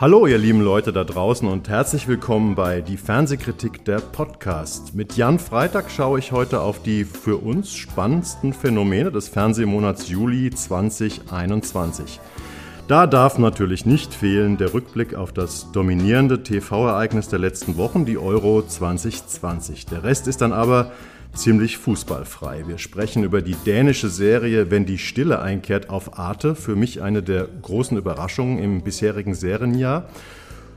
Hallo, ihr lieben Leute da draußen und herzlich willkommen bei Die Fernsehkritik der Podcast. Mit Jan Freitag schaue ich heute auf die für uns spannendsten Phänomene des Fernsehmonats Juli 2021. Da darf natürlich nicht fehlen der Rückblick auf das dominierende TV-Ereignis der letzten Wochen, die Euro 2020. Der Rest ist dann aber ziemlich fußballfrei. Wir sprechen über die dänische Serie Wenn die Stille einkehrt auf Arte, für mich eine der großen Überraschungen im bisherigen Serienjahr.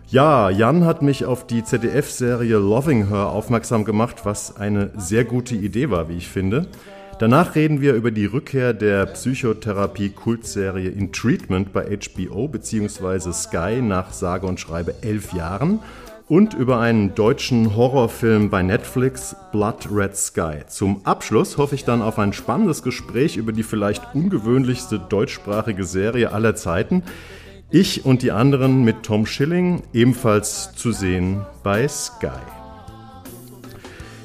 Ja, Jan hat mich auf die ZDF-Serie Loving Her aufmerksam gemacht, was eine sehr gute Idee war, wie ich finde. Danach reden wir über die Rückkehr der Psychotherapie-Kultserie In Treatment bei HBO bzw. Sky nach sage und schreibe elf Jahren und über einen deutschen Horrorfilm bei Netflix, Blood Red Sky. Zum Abschluss hoffe ich dann auf ein spannendes Gespräch über die vielleicht ungewöhnlichste deutschsprachige Serie aller Zeiten. Ich und die anderen mit Tom Schilling, ebenfalls zu sehen bei Sky.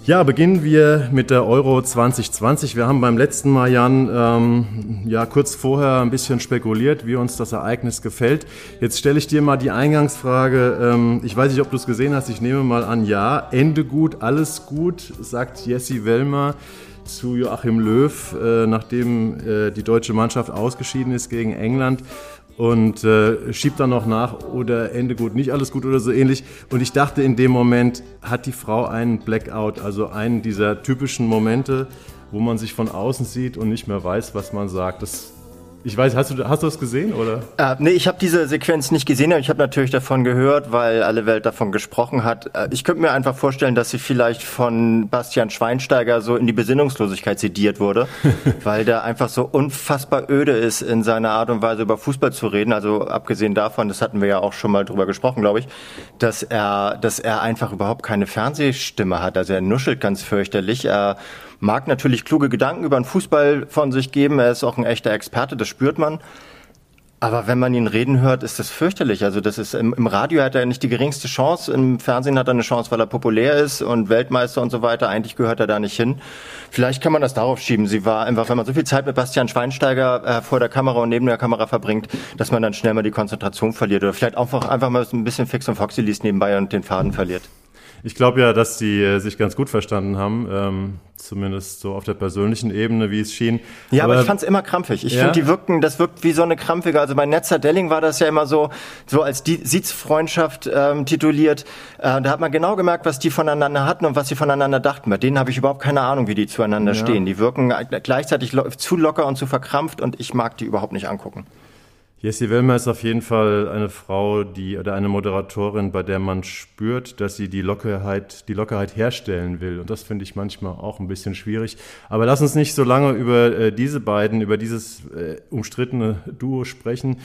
Ja, beginnen wir mit der Euro 2020. Wir haben beim letzten Mal, Jan, ähm, ja kurz vorher ein bisschen spekuliert, wie uns das Ereignis gefällt. Jetzt stelle ich dir mal die Eingangsfrage. Ähm, ich weiß nicht, ob du es gesehen hast. Ich nehme mal an, ja. Ende gut, alles gut, sagt Jesse Wellmer zu Joachim Löw, äh, nachdem äh, die deutsche Mannschaft ausgeschieden ist gegen England und äh, schiebt dann noch nach oder Ende gut, nicht alles gut oder so ähnlich. Und ich dachte in dem Moment, hat die Frau einen Blackout, also einen dieser typischen Momente, wo man sich von außen sieht und nicht mehr weiß, was man sagt. Das ich weiß, hast du, hast du das gesehen oder? Äh, nee, ich habe diese Sequenz nicht gesehen, aber ich habe natürlich davon gehört, weil alle Welt davon gesprochen hat. Äh, ich könnte mir einfach vorstellen, dass sie vielleicht von Bastian Schweinsteiger so in die Besinnungslosigkeit sediert wurde, weil der einfach so unfassbar öde ist in seiner Art und Weise über Fußball zu reden. Also abgesehen davon, das hatten wir ja auch schon mal drüber gesprochen, glaube ich, dass er, dass er einfach überhaupt keine Fernsehstimme hat. Also er nuschelt ganz fürchterlich. Er mag natürlich kluge Gedanken über den Fußball von sich geben. Er ist auch ein echter Experte, das spürt man. Aber wenn man ihn reden hört, ist das fürchterlich. Also das ist im, im, Radio hat er nicht die geringste Chance, im Fernsehen hat er eine Chance, weil er populär ist und Weltmeister und so weiter. Eigentlich gehört er da nicht hin. Vielleicht kann man das darauf schieben. Sie war einfach, wenn man so viel Zeit mit Bastian Schweinsteiger äh, vor der Kamera und neben der Kamera verbringt, dass man dann schnell mal die Konzentration verliert oder vielleicht einfach einfach mal ein bisschen Fix und Foxy liest nebenbei und den Faden verliert. Ich glaube ja, dass die äh, sich ganz gut verstanden haben, ähm, zumindest so auf der persönlichen Ebene, wie es schien. Ja, aber, aber ich fand es immer krampfig. Ich ja? finde, die wirken, das wirkt wie so eine krampfige. Also bei Netzer Delling war das ja immer so, so als die Sitzfreundschaft ähm, tituliert. Äh, da hat man genau gemerkt, was die voneinander hatten und was sie voneinander dachten. Bei denen habe ich überhaupt keine Ahnung, wie die zueinander ja. stehen. Die wirken gleichzeitig zu locker und zu verkrampft und ich mag die überhaupt nicht angucken. Jessie Wellmer ist auf jeden Fall eine Frau, die oder eine Moderatorin, bei der man spürt, dass sie die Lockerheit, die Lockerheit herstellen will. Und das finde ich manchmal auch ein bisschen schwierig. Aber lass uns nicht so lange über äh, diese beiden, über dieses äh, umstrittene Duo sprechen.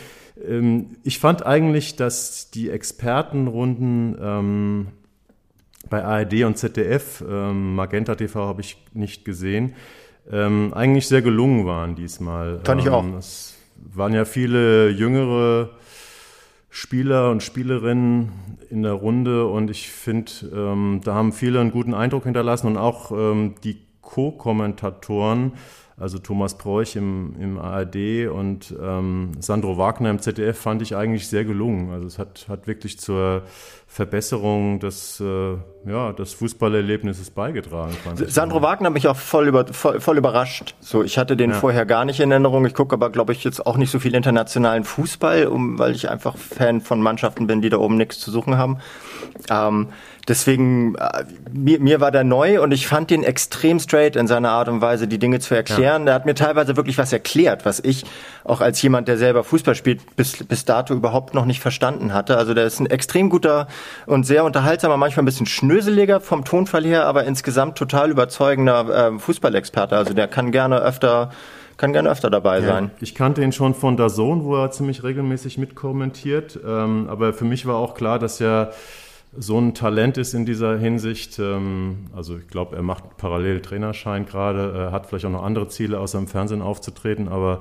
Ähm, ich fand eigentlich, dass die Expertenrunden ähm, bei ARD und ZDF, ähm, Magenta TV habe ich nicht gesehen, ähm, eigentlich sehr gelungen waren diesmal. Fand ich auch. Ähm, waren ja viele jüngere Spieler und Spielerinnen in der Runde und ich finde, ähm, da haben viele einen guten Eindruck hinterlassen und auch ähm, die Co-Kommentatoren, also Thomas Preuch im, im ARD und ähm, Sandro Wagner im ZDF fand ich eigentlich sehr gelungen. Also es hat, hat wirklich zur Verbesserung des, äh, ja, des Fußballerlebnisses beigetragen. Sandro ich. Wagner hat mich auch voll, über, voll, voll überrascht. So, ich hatte den ja. vorher gar nicht in Erinnerung. Ich gucke aber, glaube ich, jetzt auch nicht so viel internationalen Fußball, um, weil ich einfach Fan von Mannschaften bin, die da oben nichts zu suchen haben. Ähm, deswegen, äh, mir, mir war der neu und ich fand den extrem straight in seiner Art und Weise, die Dinge zu erklären. Ja. Der hat mir teilweise wirklich was erklärt, was ich auch als jemand, der selber Fußball spielt, bis, bis dato überhaupt noch nicht verstanden hatte. Also der ist ein extrem guter und sehr unterhaltsamer, manchmal ein bisschen schnöseliger vom Tonfall her, aber insgesamt total überzeugender äh, Fußballexperte. Also der kann gerne öfter kann gerne öfter dabei ja, sein. Ich kannte ihn schon von der Zone, wo er ziemlich regelmäßig mitkommentiert. Ähm, aber für mich war auch klar, dass er so ein Talent ist in dieser Hinsicht. Ähm, also ich glaube, er macht parallel Trainerschein gerade, hat vielleicht auch noch andere Ziele, außer im Fernsehen aufzutreten, aber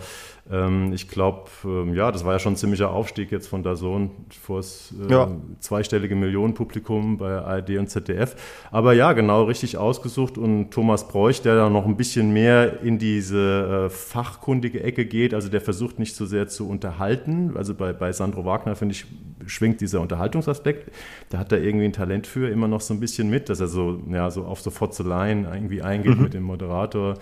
ähm, ich glaube, ähm, ja, das war ja schon ein ziemlicher Aufstieg jetzt von Sohn vor das äh, ja. zweistellige Millionenpublikum bei ARD und ZDF. Aber ja, genau richtig ausgesucht und Thomas Bräuch, der da noch ein bisschen mehr in diese äh, fachkundige Ecke geht, also der versucht nicht so sehr zu unterhalten. Also bei, bei Sandro Wagner, finde ich, schwingt dieser Unterhaltungsaspekt. Da hat er irgendwie ein Talent für immer noch so ein bisschen mit, dass er so, ja, so auf so Fotzeleien irgendwie eingeht mhm. mit dem Moderator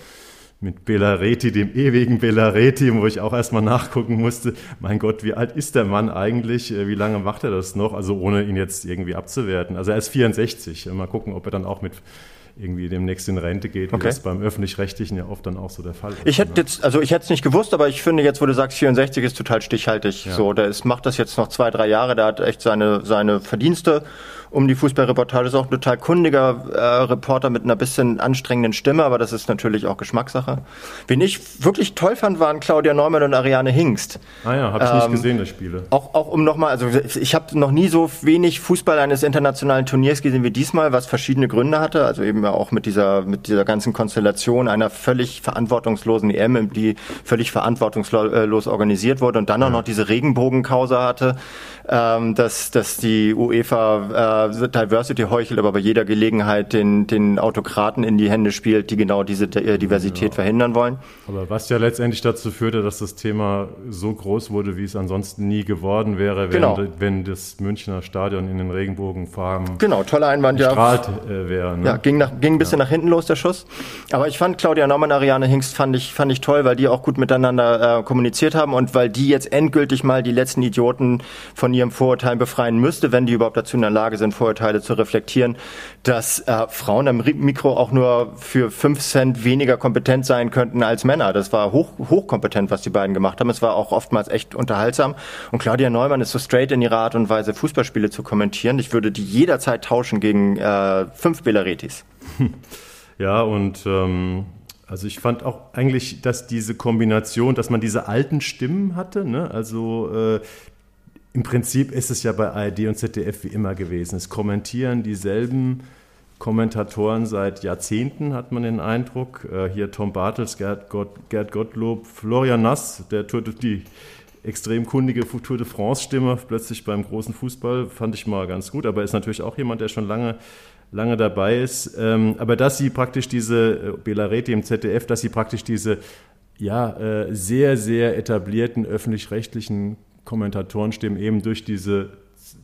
mit Belareti, dem ewigen Belareti, wo ich auch erstmal nachgucken musste, mein Gott, wie alt ist der Mann eigentlich? Äh, wie lange macht er das noch? Also ohne ihn jetzt irgendwie abzuwerten. Also er ist 64. Mal gucken, ob er dann auch mit irgendwie demnächst in Rente geht, okay. wie das beim öffentlich-rechtlichen ja oft dann auch so der Fall ist. Ich hätte ne? jetzt, also ich hätte es nicht gewusst, aber ich finde jetzt, wo du sagst, 64 ist total stichhaltig. Ja. So, der ist, macht das jetzt noch zwei, drei Jahre, der hat echt seine, seine Verdienste um die Fußballreportage. Ist auch ein total kundiger äh, Reporter mit einer bisschen anstrengenden Stimme, aber das ist natürlich auch Geschmackssache. Wen ich wirklich toll fand, waren Claudia Neumann und Ariane Hingst. Ah ja, habe ich ähm, nicht gesehen, das Spiele. Auch, auch um nochmal, also ich habe noch nie so wenig Fußball eines internationalen Turniers gesehen wie diesmal, was verschiedene Gründe hatte. Also eben auch mit dieser, mit dieser ganzen Konstellation einer völlig verantwortungslosen EM, die völlig verantwortungslos organisiert wurde und dann auch noch diese Regenbogenkause hatte, ähm, dass, dass die UEFA äh, Diversity heuchelt, aber bei jeder Gelegenheit den, den Autokraten in die Hände spielt, die genau diese äh, Diversität ja. verhindern wollen. Aber was ja letztendlich dazu führte, dass das Thema so groß wurde, wie es ansonsten nie geworden wäre, wenn, genau. wenn das Münchner Stadion in den Regenbogenfarben genau, toller Einwand, gestrahlt ja. Äh, wäre. Ne? Ja, ging, nach, ging ein bisschen ja. nach hinten los, der Schuss. Aber ich fand Claudia Norman, Ariane Hingst fand ich, fand ich toll, weil die auch gut miteinander äh, kommuniziert haben und weil die jetzt endgültig mal die letzten Idioten von ihrem Vorurteil befreien müsste, wenn die überhaupt dazu in der Lage sind, Vorurteile zu reflektieren, dass äh, Frauen am Mikro auch nur für fünf Cent weniger kompetent sein könnten als Männer. Das war hoch, hochkompetent, was die beiden gemacht haben. Es war auch oftmals echt unterhaltsam. Und Claudia Neumann ist so straight in ihrer Art und Weise, Fußballspiele zu kommentieren. Ich würde die jederzeit tauschen gegen äh, fünf Belaretis. Ja, und ähm, also ich fand auch eigentlich, dass diese Kombination, dass man diese alten Stimmen hatte, ne? also äh, im Prinzip ist es ja bei ARD und ZDF wie immer gewesen. Es kommentieren dieselben Kommentatoren seit Jahrzehnten, hat man den Eindruck. Äh, hier Tom Bartels, Gerd, Gott, Gerd Gottlob, Florian Nass, der Tour de, die extrem kundige Tour de France-Stimme, plötzlich beim großen Fußball, fand ich mal ganz gut. Aber ist natürlich auch jemand, der schon lange, lange dabei ist. Ähm, aber dass sie praktisch diese, äh, Belareti im ZDF, dass sie praktisch diese ja, äh, sehr, sehr etablierten öffentlich-rechtlichen Kommentatorenstimmen eben durch diese,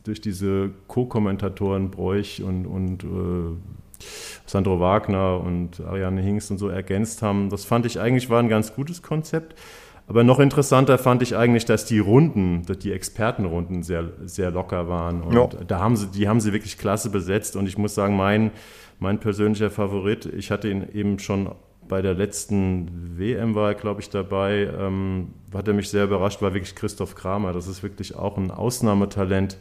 durch diese Co-Kommentatoren Bräuch und, und äh, Sandro Wagner und Ariane Hingst und so ergänzt haben. Das fand ich eigentlich war ein ganz gutes Konzept. Aber noch interessanter fand ich eigentlich, dass die Runden, die Expertenrunden sehr, sehr locker waren. Und ja. da haben sie, die haben sie wirklich klasse besetzt. Und ich muss sagen, mein, mein persönlicher Favorit, ich hatte ihn eben schon bei der letzten WM war er, glaube ich, dabei. Ähm, hat er mich sehr überrascht, war wirklich Christoph Kramer. Das ist wirklich auch ein Ausnahmetalent,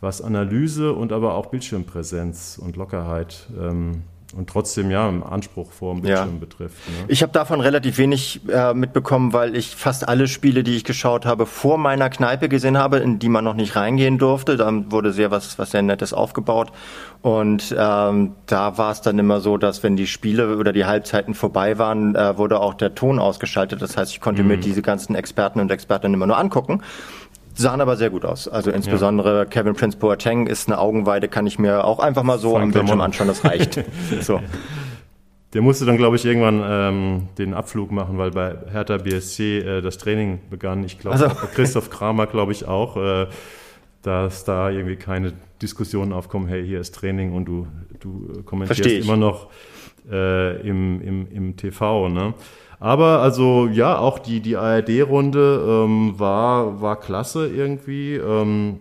was Analyse und aber auch Bildschirmpräsenz und Lockerheit ähm, und trotzdem ja im Anspruch vor dem Bildschirm ja. betrifft. Ne? Ich habe davon relativ wenig äh, mitbekommen, weil ich fast alle Spiele, die ich geschaut habe, vor meiner Kneipe gesehen habe, in die man noch nicht reingehen durfte. Da wurde sehr was, was sehr Nettes aufgebaut. Und ähm, da war es dann immer so, dass wenn die Spiele oder die Halbzeiten vorbei waren, äh, wurde auch der Ton ausgeschaltet. Das heißt, ich konnte mhm. mir diese ganzen Experten und Expertinnen immer nur angucken sahen aber sehr gut aus. Also insbesondere ja. Kevin Prince Boateng ist eine Augenweide, kann ich mir auch einfach mal so am Bildschirm anschauen, das reicht. so. Der musste dann, glaube ich, irgendwann ähm, den Abflug machen, weil bei Hertha BSC äh, das Training begann. Ich glaube, also. Christoph Kramer, glaube ich, auch, äh, dass da irgendwie keine Diskussionen aufkommen, hey, hier ist Training und du, du kommentierst immer noch äh, im, im, im TV. Ne? Aber also ja, auch die, die ARD-Runde ähm, war, war klasse irgendwie. Ähm,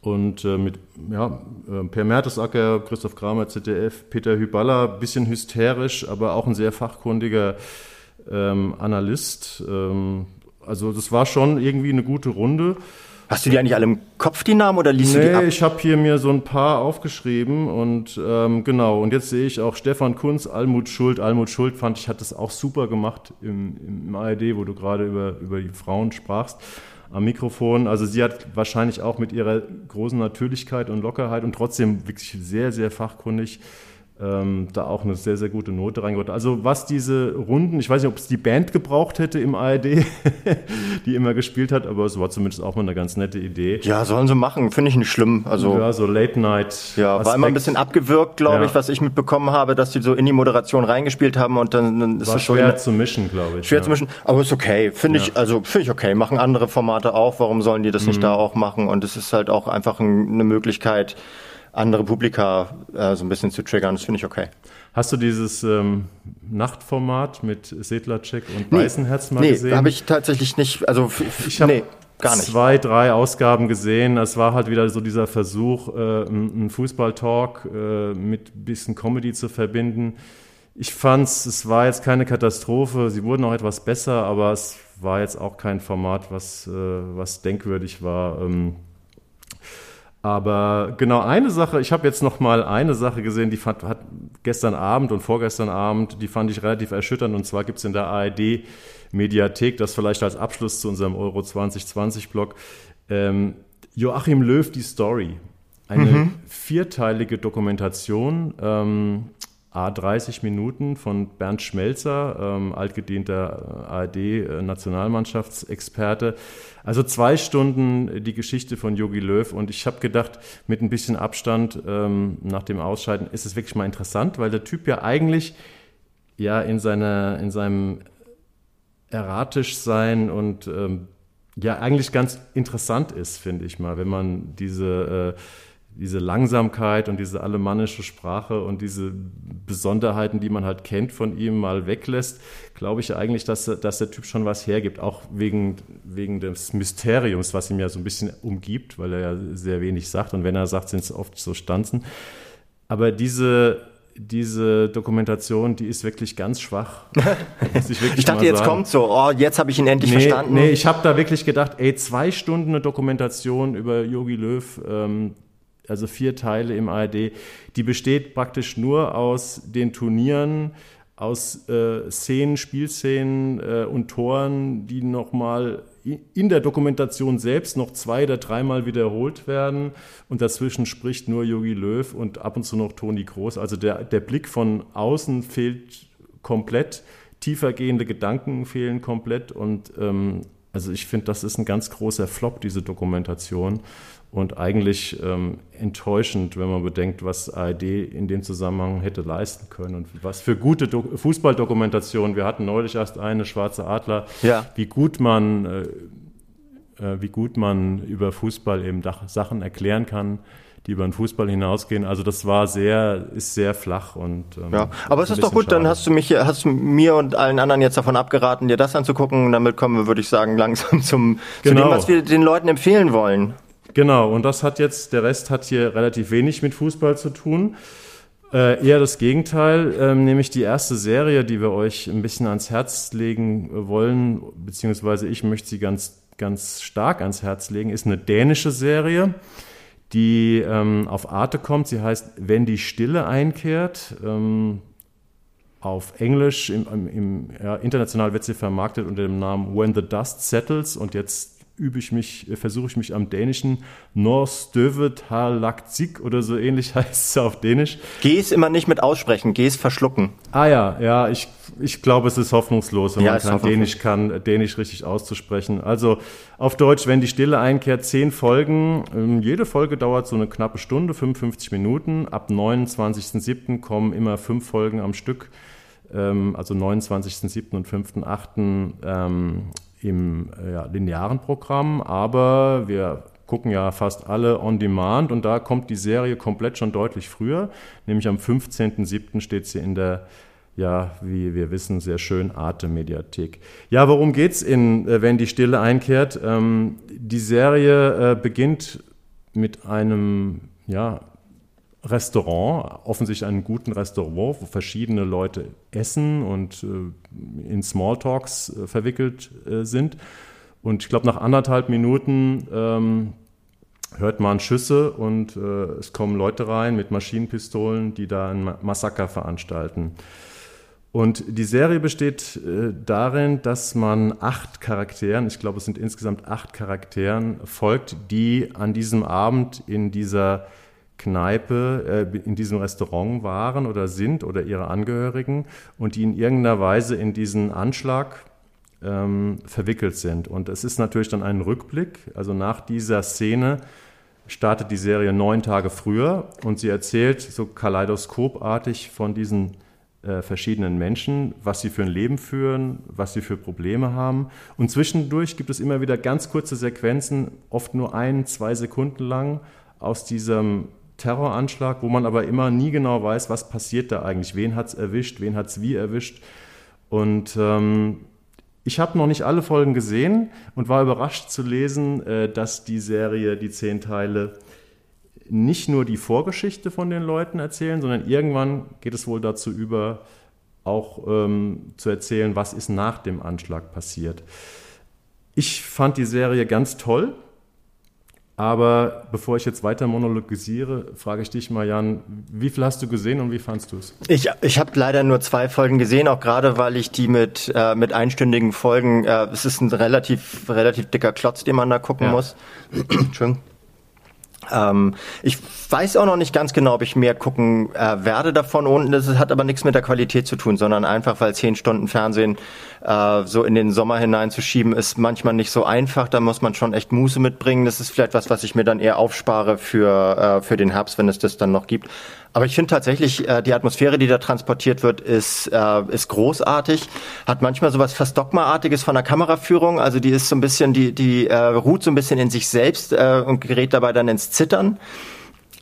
und äh, mit ja, äh, Per Mertesacker, Christoph Kramer, ZDF, Peter Hyballa, bisschen hysterisch, aber auch ein sehr fachkundiger ähm, Analyst. Ähm, also das war schon irgendwie eine gute Runde. Hast du die eigentlich alle im Kopf, die Namen, oder liest nee, du die ab? ich habe hier mir so ein paar aufgeschrieben und ähm, genau, und jetzt sehe ich auch Stefan Kunz, Almut Schuld. Almut Schuld fand ich, hat das auch super gemacht im, im ARD, wo du gerade über, über die Frauen sprachst. am Mikrofon. Also sie hat wahrscheinlich auch mit ihrer großen Natürlichkeit und Lockerheit und trotzdem wirklich sehr, sehr fachkundig ähm, da auch eine sehr, sehr gute Note reingeholt. Also was diese Runden, ich weiß nicht, ob es die Band gebraucht hätte im ARD, die immer gespielt hat, aber es war zumindest auch mal eine ganz nette Idee. Ja, sollen sie machen, finde ich nicht schlimm. Also, ja, so Late Night. Ja, war immer ein bisschen abgewürgt, glaube Ja. ich, was ich mitbekommen habe, dass die so in die Moderation reingespielt haben und dann, dann ist War das so schwer zu mischen, glaube ich. schwer ja. zu mischen. Aber ist okay, finde ich, also finde ich okay. Machen andere Formate auch, warum sollen die das Mhm. nicht da auch machen? Und es ist halt auch einfach ein, eine Möglichkeit, andere Publika äh, so ein bisschen zu triggern. Das finde ich okay. Hast du dieses ähm, Nachtformat mit Sedlacek und Weißenherz mal nee, gesehen? habe ich tatsächlich nicht, also Ich habe nee, gar nicht. zwei, drei Ausgaben gesehen. Es war halt wieder so dieser Versuch, äh, einen Fußball-Talk äh, mit ein bisschen Comedy zu verbinden. Ich fand's, es war jetzt keine Katastrophe. Sie wurden auch etwas besser, aber es war jetzt auch kein Format, was, äh, was denkwürdig war. Ähm, aber genau eine Sache, ich habe jetzt noch mal eine Sache gesehen, die fand, hat gestern Abend und vorgestern Abend, die fand ich relativ erschütternd. Und zwar gibt es in der ARD Mediathek, das vielleicht als Abschluss zu unserem Euro 2020-Blog, ähm, Joachim Löw, die Story. Eine vierteilige Dokumentation, ähm, A30 Minuten von Bernd Schmelzer, ähm, altgedienter ARD-Nationalmannschaftsexperte. Also zwei Stunden die Geschichte von Yogi Löw. Und ich habe gedacht, mit ein bisschen Abstand ähm, nach dem Ausscheiden ist es wirklich mal interessant, weil der Typ ja eigentlich ja in seiner in seinem erratisch sein und ähm, ja eigentlich ganz interessant ist, finde ich mal, wenn man diese äh, diese Langsamkeit und diese alemannische Sprache und diese Besonderheiten, die man halt kennt von ihm, mal weglässt, glaube ich eigentlich, dass, dass der Typ schon was hergibt, auch wegen, wegen des Mysteriums, was ihm ja so ein bisschen umgibt, weil er ja sehr wenig sagt und wenn er sagt, sind es oft so Stanzen. Aber diese, diese Dokumentation, die ist wirklich ganz schwach. ich wirklich Ich dachte, jetzt sagen. kommt so, oh, jetzt habe ich ihn endlich Nee, verstanden. nee, ich habe da wirklich gedacht, ey, zwei Stunden eine Dokumentation über Yogi Löw, ähm, also vier Teile im ARD, die besteht praktisch nur aus den Turnieren, aus äh, Szenen, Spielszenen äh, und Toren, die nochmal in der Dokumentation selbst noch zwei oder dreimal wiederholt werden. Und dazwischen spricht nur Yogi Löw und ab und zu noch Toni Groß. Also der, der Blick von außen fehlt komplett, tiefergehende Gedanken fehlen komplett. Und ähm, also ich finde, das ist ein ganz großer Flop, diese Dokumentation und eigentlich ähm, enttäuschend, wenn man bedenkt, was ARD in dem Zusammenhang hätte leisten können und was für gute Do Fußballdokumentationen. Wir hatten neulich erst eine, Schwarze Adler, Ja. wie gut man, äh, äh, wie gut man über Fußball eben Sachen erklären kann, die über den Fußball hinausgehen. Also das war sehr, ist sehr flach und ähm, Ja, aber es ist doch gut, dann schade. hast du mich, hast du mir und allen anderen jetzt davon abgeraten, dir das anzugucken. Und damit kommen wir, würde ich sagen, langsam zum, zu Genau. dem, was wir den Leuten empfehlen wollen. Genau, und das hat jetzt, der Rest hat hier relativ wenig mit Fußball zu tun. Äh, eher das Gegenteil, ähm, nämlich die erste Serie, die wir euch ein bisschen ans Herz legen äh, wollen, beziehungsweise ich möchte sie ganz, ganz stark ans Herz legen, ist eine dänische Serie, die ähm, auf Arte kommt. Sie heißt Wenn die Stille einkehrt. Ähm, auf Englisch, im, im, ja, international wird sie vermarktet unter dem Namen When the Dust Settles und jetzt übe ich mich, äh, versuche ich mich am Dänischen sig oder so ähnlich heißt es auf Dänisch. Geh's immer nicht mit aussprechen, geh's verschlucken. Ah ja, ja, ich, ich glaube, es ist hoffnungslos, wenn Ja, man kein hoffnungslos. Dänisch kann, Dänisch richtig auszusprechen. Also auf Deutsch, wenn die Stille einkehrt, zehn Folgen. Ähm, Jede Folge dauert so eine knappe Stunde, 55 Minuten. Ab 29.07. kommen immer fünf Folgen am Stück, ähm, also 29.07. und 5.08. Ähm, im äh, ja, linearen Programm. Aber wir gucken ja fast alle on demand und da kommt die Serie komplett schon deutlich früher, nämlich am 15.07. steht sie in der ja, wie wir wissen, sehr schön Arte Mediathek. Ja, worum geht's in äh, Wenn die Stille einkehrt? Ähm, die Serie äh, beginnt mit einem ja, Restaurant, offensichtlich einem guten Restaurant, wo verschiedene Leute essen und äh, in Smalltalks äh, verwickelt äh, sind. Und ich glaube, nach anderthalb Minuten ähm, hört man Schüsse und äh, es kommen Leute rein mit Maschinenpistolen, die da ein Ma- Massaker veranstalten. Und die Serie besteht äh, darin, dass man acht Charakteren, ich glaube es sind insgesamt acht Charakteren, folgt, die an diesem Abend in dieser Kneipe, äh, in diesem Restaurant waren oder sind oder ihre Angehörigen und die in irgendeiner Weise in diesen Anschlag ähm, verwickelt sind. Und es ist natürlich dann ein Rückblick, also nach dieser Szene startet die Serie neun Tage früher und sie erzählt so kaleidoskopartig von diesen äh, verschiedenen Menschen, was sie für ein Leben führen, was sie für Probleme haben. Und zwischendurch gibt es immer wieder ganz kurze Sequenzen, oft nur ein, zwei Sekunden lang, aus diesem Terroranschlag, wo man aber immer nie genau weiß, was passiert da eigentlich, wen hat es erwischt, wen hat es wie erwischt. Und ähm, ich habe noch nicht alle Folgen gesehen und war überrascht zu lesen, äh, dass die Serie, die zehn Teile, nicht nur die Vorgeschichte von den Leuten erzählen, sondern irgendwann geht es wohl dazu über, auch ähm, zu erzählen, was ist nach dem Anschlag passiert. Ich fand die Serie ganz toll, aber bevor ich jetzt weiter monologisiere, frage ich dich mal, Jan, wie viel hast du gesehen und wie fandst du es? Ich, ich habe leider nur zwei Folgen gesehen, auch gerade weil ich die mit, äh, mit einstündigen Folgen, äh, es ist ein relativ, relativ dicker Klotz, den man da gucken ja. muss. Entschuldigung. Ähm, ich weiß auch noch nicht ganz genau, ob ich mehr gucken äh, werde davon. Und das hat aber nichts mit der Qualität zu tun, sondern einfach, weil zehn Stunden Fernsehen äh, so in den Sommer hineinzuschieben, ist manchmal nicht so einfach. Da muss man schon echt Muße mitbringen. Das ist vielleicht was, was ich mir dann eher aufspare für, äh, für den Herbst, wenn es das dann noch gibt. Aber ich finde tatsächlich, äh, die Atmosphäre, die da transportiert wird, ist, äh, ist großartig. Hat manchmal sowas fast Dogmaartiges von der Kameraführung. Also die ist so ein bisschen, die, die äh, ruht so ein bisschen in sich selbst äh, und gerät dabei dann ins Zittern.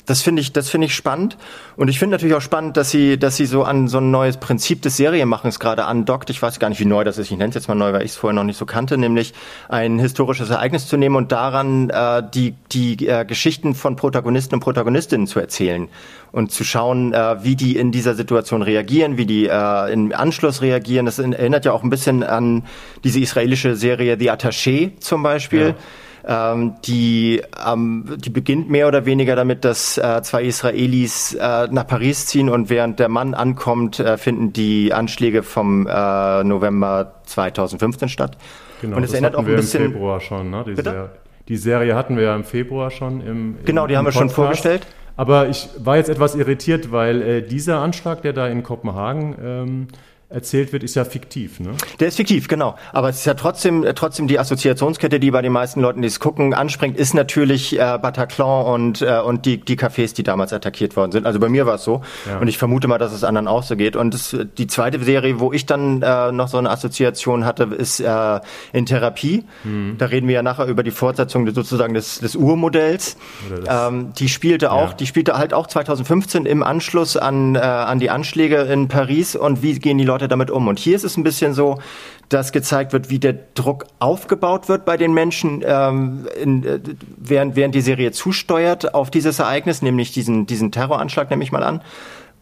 Das finde ich, das finde ich spannend. Und ich finde natürlich auch spannend, dass sie, dass sie so an so ein neues Prinzip des Serienmachens gerade andockt. Ich weiß gar nicht, wie neu das ist. Ich nenne es jetzt mal neu, weil ich es vorher noch nicht so kannte, nämlich ein historisches Ereignis zu nehmen und daran äh, die, die äh, Geschichten von Protagonisten und Protagonistinnen zu erzählen und zu schauen, äh, wie die in dieser Situation reagieren, wie die äh, im Anschluss reagieren. Das erinnert ja auch ein bisschen an diese israelische Serie The Attaché zum Beispiel. Ja ähm, die, ähm, die beginnt mehr oder weniger damit, dass äh, zwei Israelis äh, nach Paris ziehen und während der Mann ankommt, äh, finden die Anschläge vom äh, November 2015 statt. Genau, und es erinnert auch ein bisschen. Im Februar schon, ne? Die, Serie, die Serie hatten wir ja im Februar schon im. Genau, die haben wir schon vorgestellt. Aber ich war jetzt etwas irritiert, weil äh, dieser Anschlag, der da in Kopenhagen ähm, erzählt wird, ist ja fiktiv, ne? Der ist fiktiv, genau. Aber es ist ja trotzdem, äh, trotzdem die Assoziationskette, die bei den meisten Leuten, die es gucken, anspringt, ist natürlich äh, Bataclan und, äh, und die, die Cafés, die damals attackiert worden sind. Also bei mir war es so. Ja. Und ich vermute mal, dass es anderen auch so geht. Und das, die zweite Serie, wo ich dann äh, noch so eine Assoziation hatte, ist äh, in Therapie. Mhm. Da reden wir ja nachher über die Fortsetzung sozusagen des, des Urmodells. Ähm, die spielte auch, ja. die spielte halt auch 2015 im Anschluss an, äh, an die Anschläge in Paris. Und wie gehen die Leute Leute damit um? Und hier ist es ein bisschen so, dass gezeigt wird, wie der Druck aufgebaut wird bei den Menschen, ähm, in, äh, während, während die Serie zusteuert auf dieses Ereignis, nämlich diesen, diesen Terroranschlag, nehme ich mal an.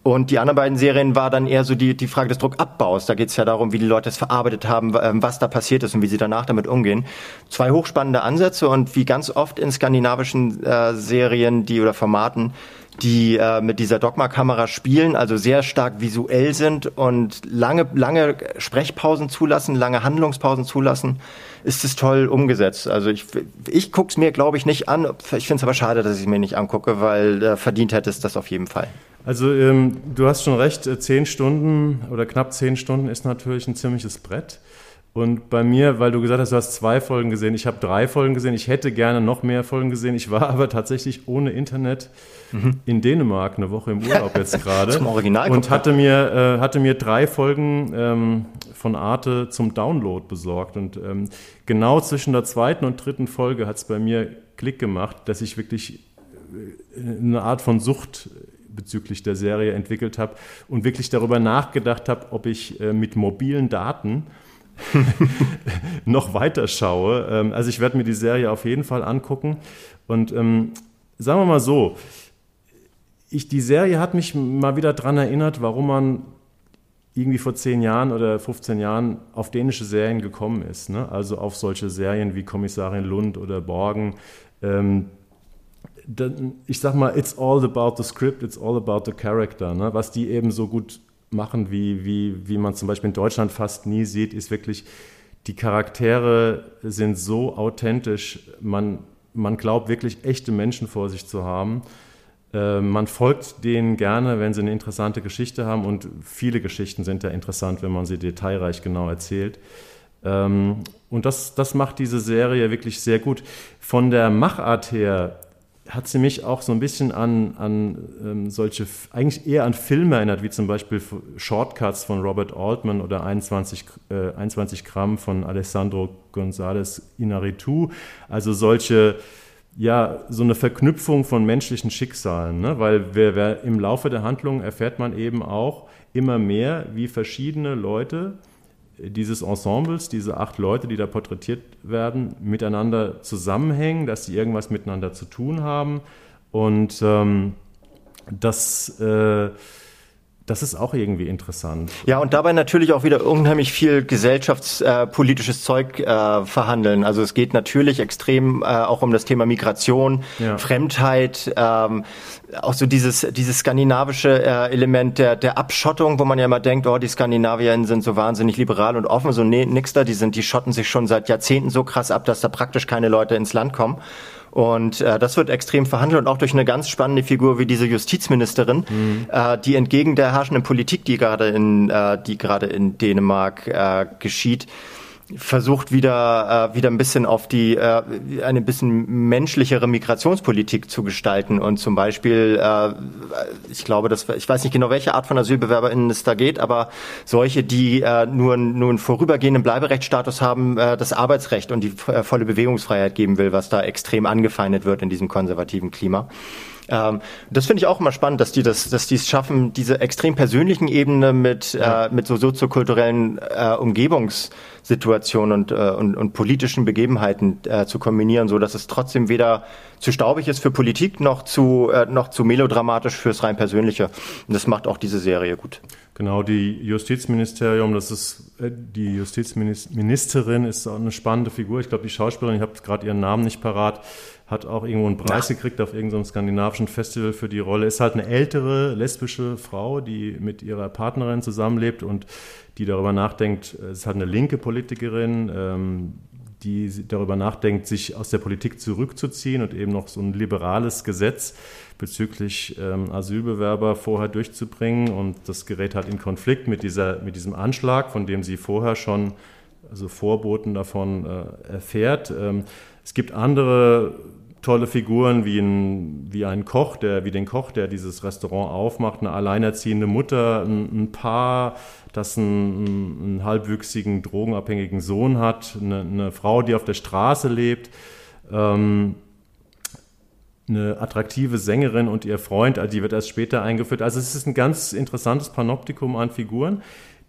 Und die anderen beiden Serien war dann eher so die, die Frage des Druckabbaus. Da geht es ja darum, wie die Leute es verarbeitet haben, ähm, was da passiert ist und wie sie danach damit umgehen. Zwei hochspannende Ansätze und wie ganz oft in skandinavischen äh, Serien, die oder Formaten, die äh, mit dieser Dogma-Kamera spielen, also sehr stark visuell sind und lange, lange Sprechpausen zulassen, lange Handlungspausen zulassen, ist es toll umgesetzt. Also ich, ich gucke es mir, glaube ich, nicht an. Ich finde es aber schade, dass ich mir nicht angucke, weil äh, verdient hätte es das auf jeden Fall. Also ähm, du hast schon recht, äh, zehn Stunden oder knapp zehn Stunden ist natürlich ein ziemliches Brett. Und bei mir, weil du gesagt hast, du hast zwei Folgen gesehen, ich habe drei Folgen gesehen, ich hätte gerne noch mehr Folgen gesehen. Ich war aber tatsächlich ohne Internet mhm. in Dänemark eine Woche im Urlaub jetzt gerade. zum Original und hatte mir, äh, hatte mir drei Folgen ähm, von Arte zum Download besorgt. Und ähm, genau zwischen der zweiten und dritten Folge hat es bei mir Klick gemacht, dass ich wirklich äh, eine Art von Sucht bezüglich der Serie entwickelt habe und wirklich darüber nachgedacht habe, ob ich äh, mit mobilen Daten noch weiter schaue. Ähm, also ich werde mir die Serie auf jeden Fall angucken. Und ähm, sagen wir mal so, ich, die Serie hat mich mal wieder daran erinnert, warum man irgendwie vor zehn Jahren oder 15 Jahren auf dänische Serien gekommen ist. Ne? Also auf solche Serien wie Kommissarin Lund oder Borgen. Ähm, ich sag mal, it's all about the script, it's all about the character, ne? was die eben so gut machen, wie, wie, wie man zum Beispiel in Deutschland fast nie sieht, ist wirklich, die Charaktere sind so authentisch, man, man glaubt wirklich echte Menschen vor sich zu haben. Äh, man folgt denen gerne, wenn sie eine interessante Geschichte haben und viele Geschichten sind ja interessant, wenn man sie detailreich genau erzählt. Ähm, und das, das macht diese Serie wirklich sehr gut. Von der Machart her hat sie mich auch so ein bisschen an, an ähm, solche, eigentlich eher an Filme erinnert, wie zum Beispiel Shortcuts von Robert Altman oder 21, äh, 21 Gramm von Alessandro González Inarritu. Also solche, ja, so eine Verknüpfung von menschlichen Schicksalen, ne? weil wer, wer, im Laufe der Handlung erfährt man eben auch immer mehr, wie verschiedene Leute dieses Ensembles, diese acht Leute, die da porträtiert werden, miteinander zusammenhängen, dass sie irgendwas miteinander zu tun haben. Und ähm, das, äh, das ist auch irgendwie interessant. Ja, und dabei natürlich auch wieder unheimlich viel gesellschaftspolitisches äh, Zeug äh, verhandeln. Also es geht natürlich extrem äh, auch um das Thema Migration, ja. Fremdheit, ähm, auch so dieses, dieses skandinavische äh, Element der, der Abschottung, wo man ja immer denkt, oh, die Skandinavier sind so wahnsinnig liberal und offen, so nee, nix da, die sind, die schotten sich schon seit Jahrzehnten so krass ab, dass da praktisch keine Leute ins Land kommen. Und äh, das wird extrem verhandelt und auch durch eine ganz spannende Figur wie diese Justizministerin, mhm. äh, die entgegen der herrschenden Politik, die gerade in, äh, die gerade in Dänemark äh, geschieht, versucht wieder äh, wieder ein bisschen auf die äh, eine bisschen menschlichere Migrationspolitik zu gestalten und zum Beispiel äh, ich glaube dass ich weiß nicht genau welche Art von AsylbewerberInnen es da geht aber solche die äh, nur nur einen vorübergehenden Bleiberechtsstatus haben äh, das Arbeitsrecht und die äh, volle Bewegungsfreiheit geben will was da extrem angefeindet wird in diesem konservativen Klima ähm, das finde ich auch immer spannend, dass die das, dass die es schaffen, diese extrem persönlichen Ebene mit, ja. äh, mit so soziokulturellen äh, Umgebungssituationen und, äh, und, und politischen Begebenheiten äh, zu kombinieren, so dass es trotzdem weder zu staubig ist für Politik noch zu, äh, noch zu melodramatisch fürs rein Persönliche. Und das macht auch diese Serie gut. Genau, die Justizministerium, das ist äh, die Justizministerin ist eine spannende Figur. Ich glaube, die Schauspielerin, ich habe gerade ihren Namen nicht parat, hat auch irgendwo einen Preis ja. gekriegt auf irgendeinem skandinavischen Festival für die Rolle. Ist halt eine ältere lesbische Frau, die mit ihrer Partnerin zusammenlebt und die darüber nachdenkt, es ist halt eine linke Politikerin, ähm, die darüber nachdenkt, sich aus der Politik zurückzuziehen und eben noch so ein liberales Gesetz bezüglich ähm, Asylbewerber vorher durchzubringen. Und das gerät halt in Konflikt mit, dieser, mit diesem Anschlag, von dem sie vorher schon, also Vorboten davon äh, erfährt. Ähm, es gibt andere tolle Figuren wie ein, wie ein Koch, der, wie den Koch, der dieses Restaurant aufmacht, eine alleinerziehende Mutter, ein, ein Paar, das einen, einen, halbwüchsigen, drogenabhängigen Sohn hat, eine, eine Frau, die auf der Straße lebt, ähm, eine attraktive Sängerin und ihr Freund, die wird erst später eingeführt. Also es ist ein ganz interessantes Panoptikum an Figuren.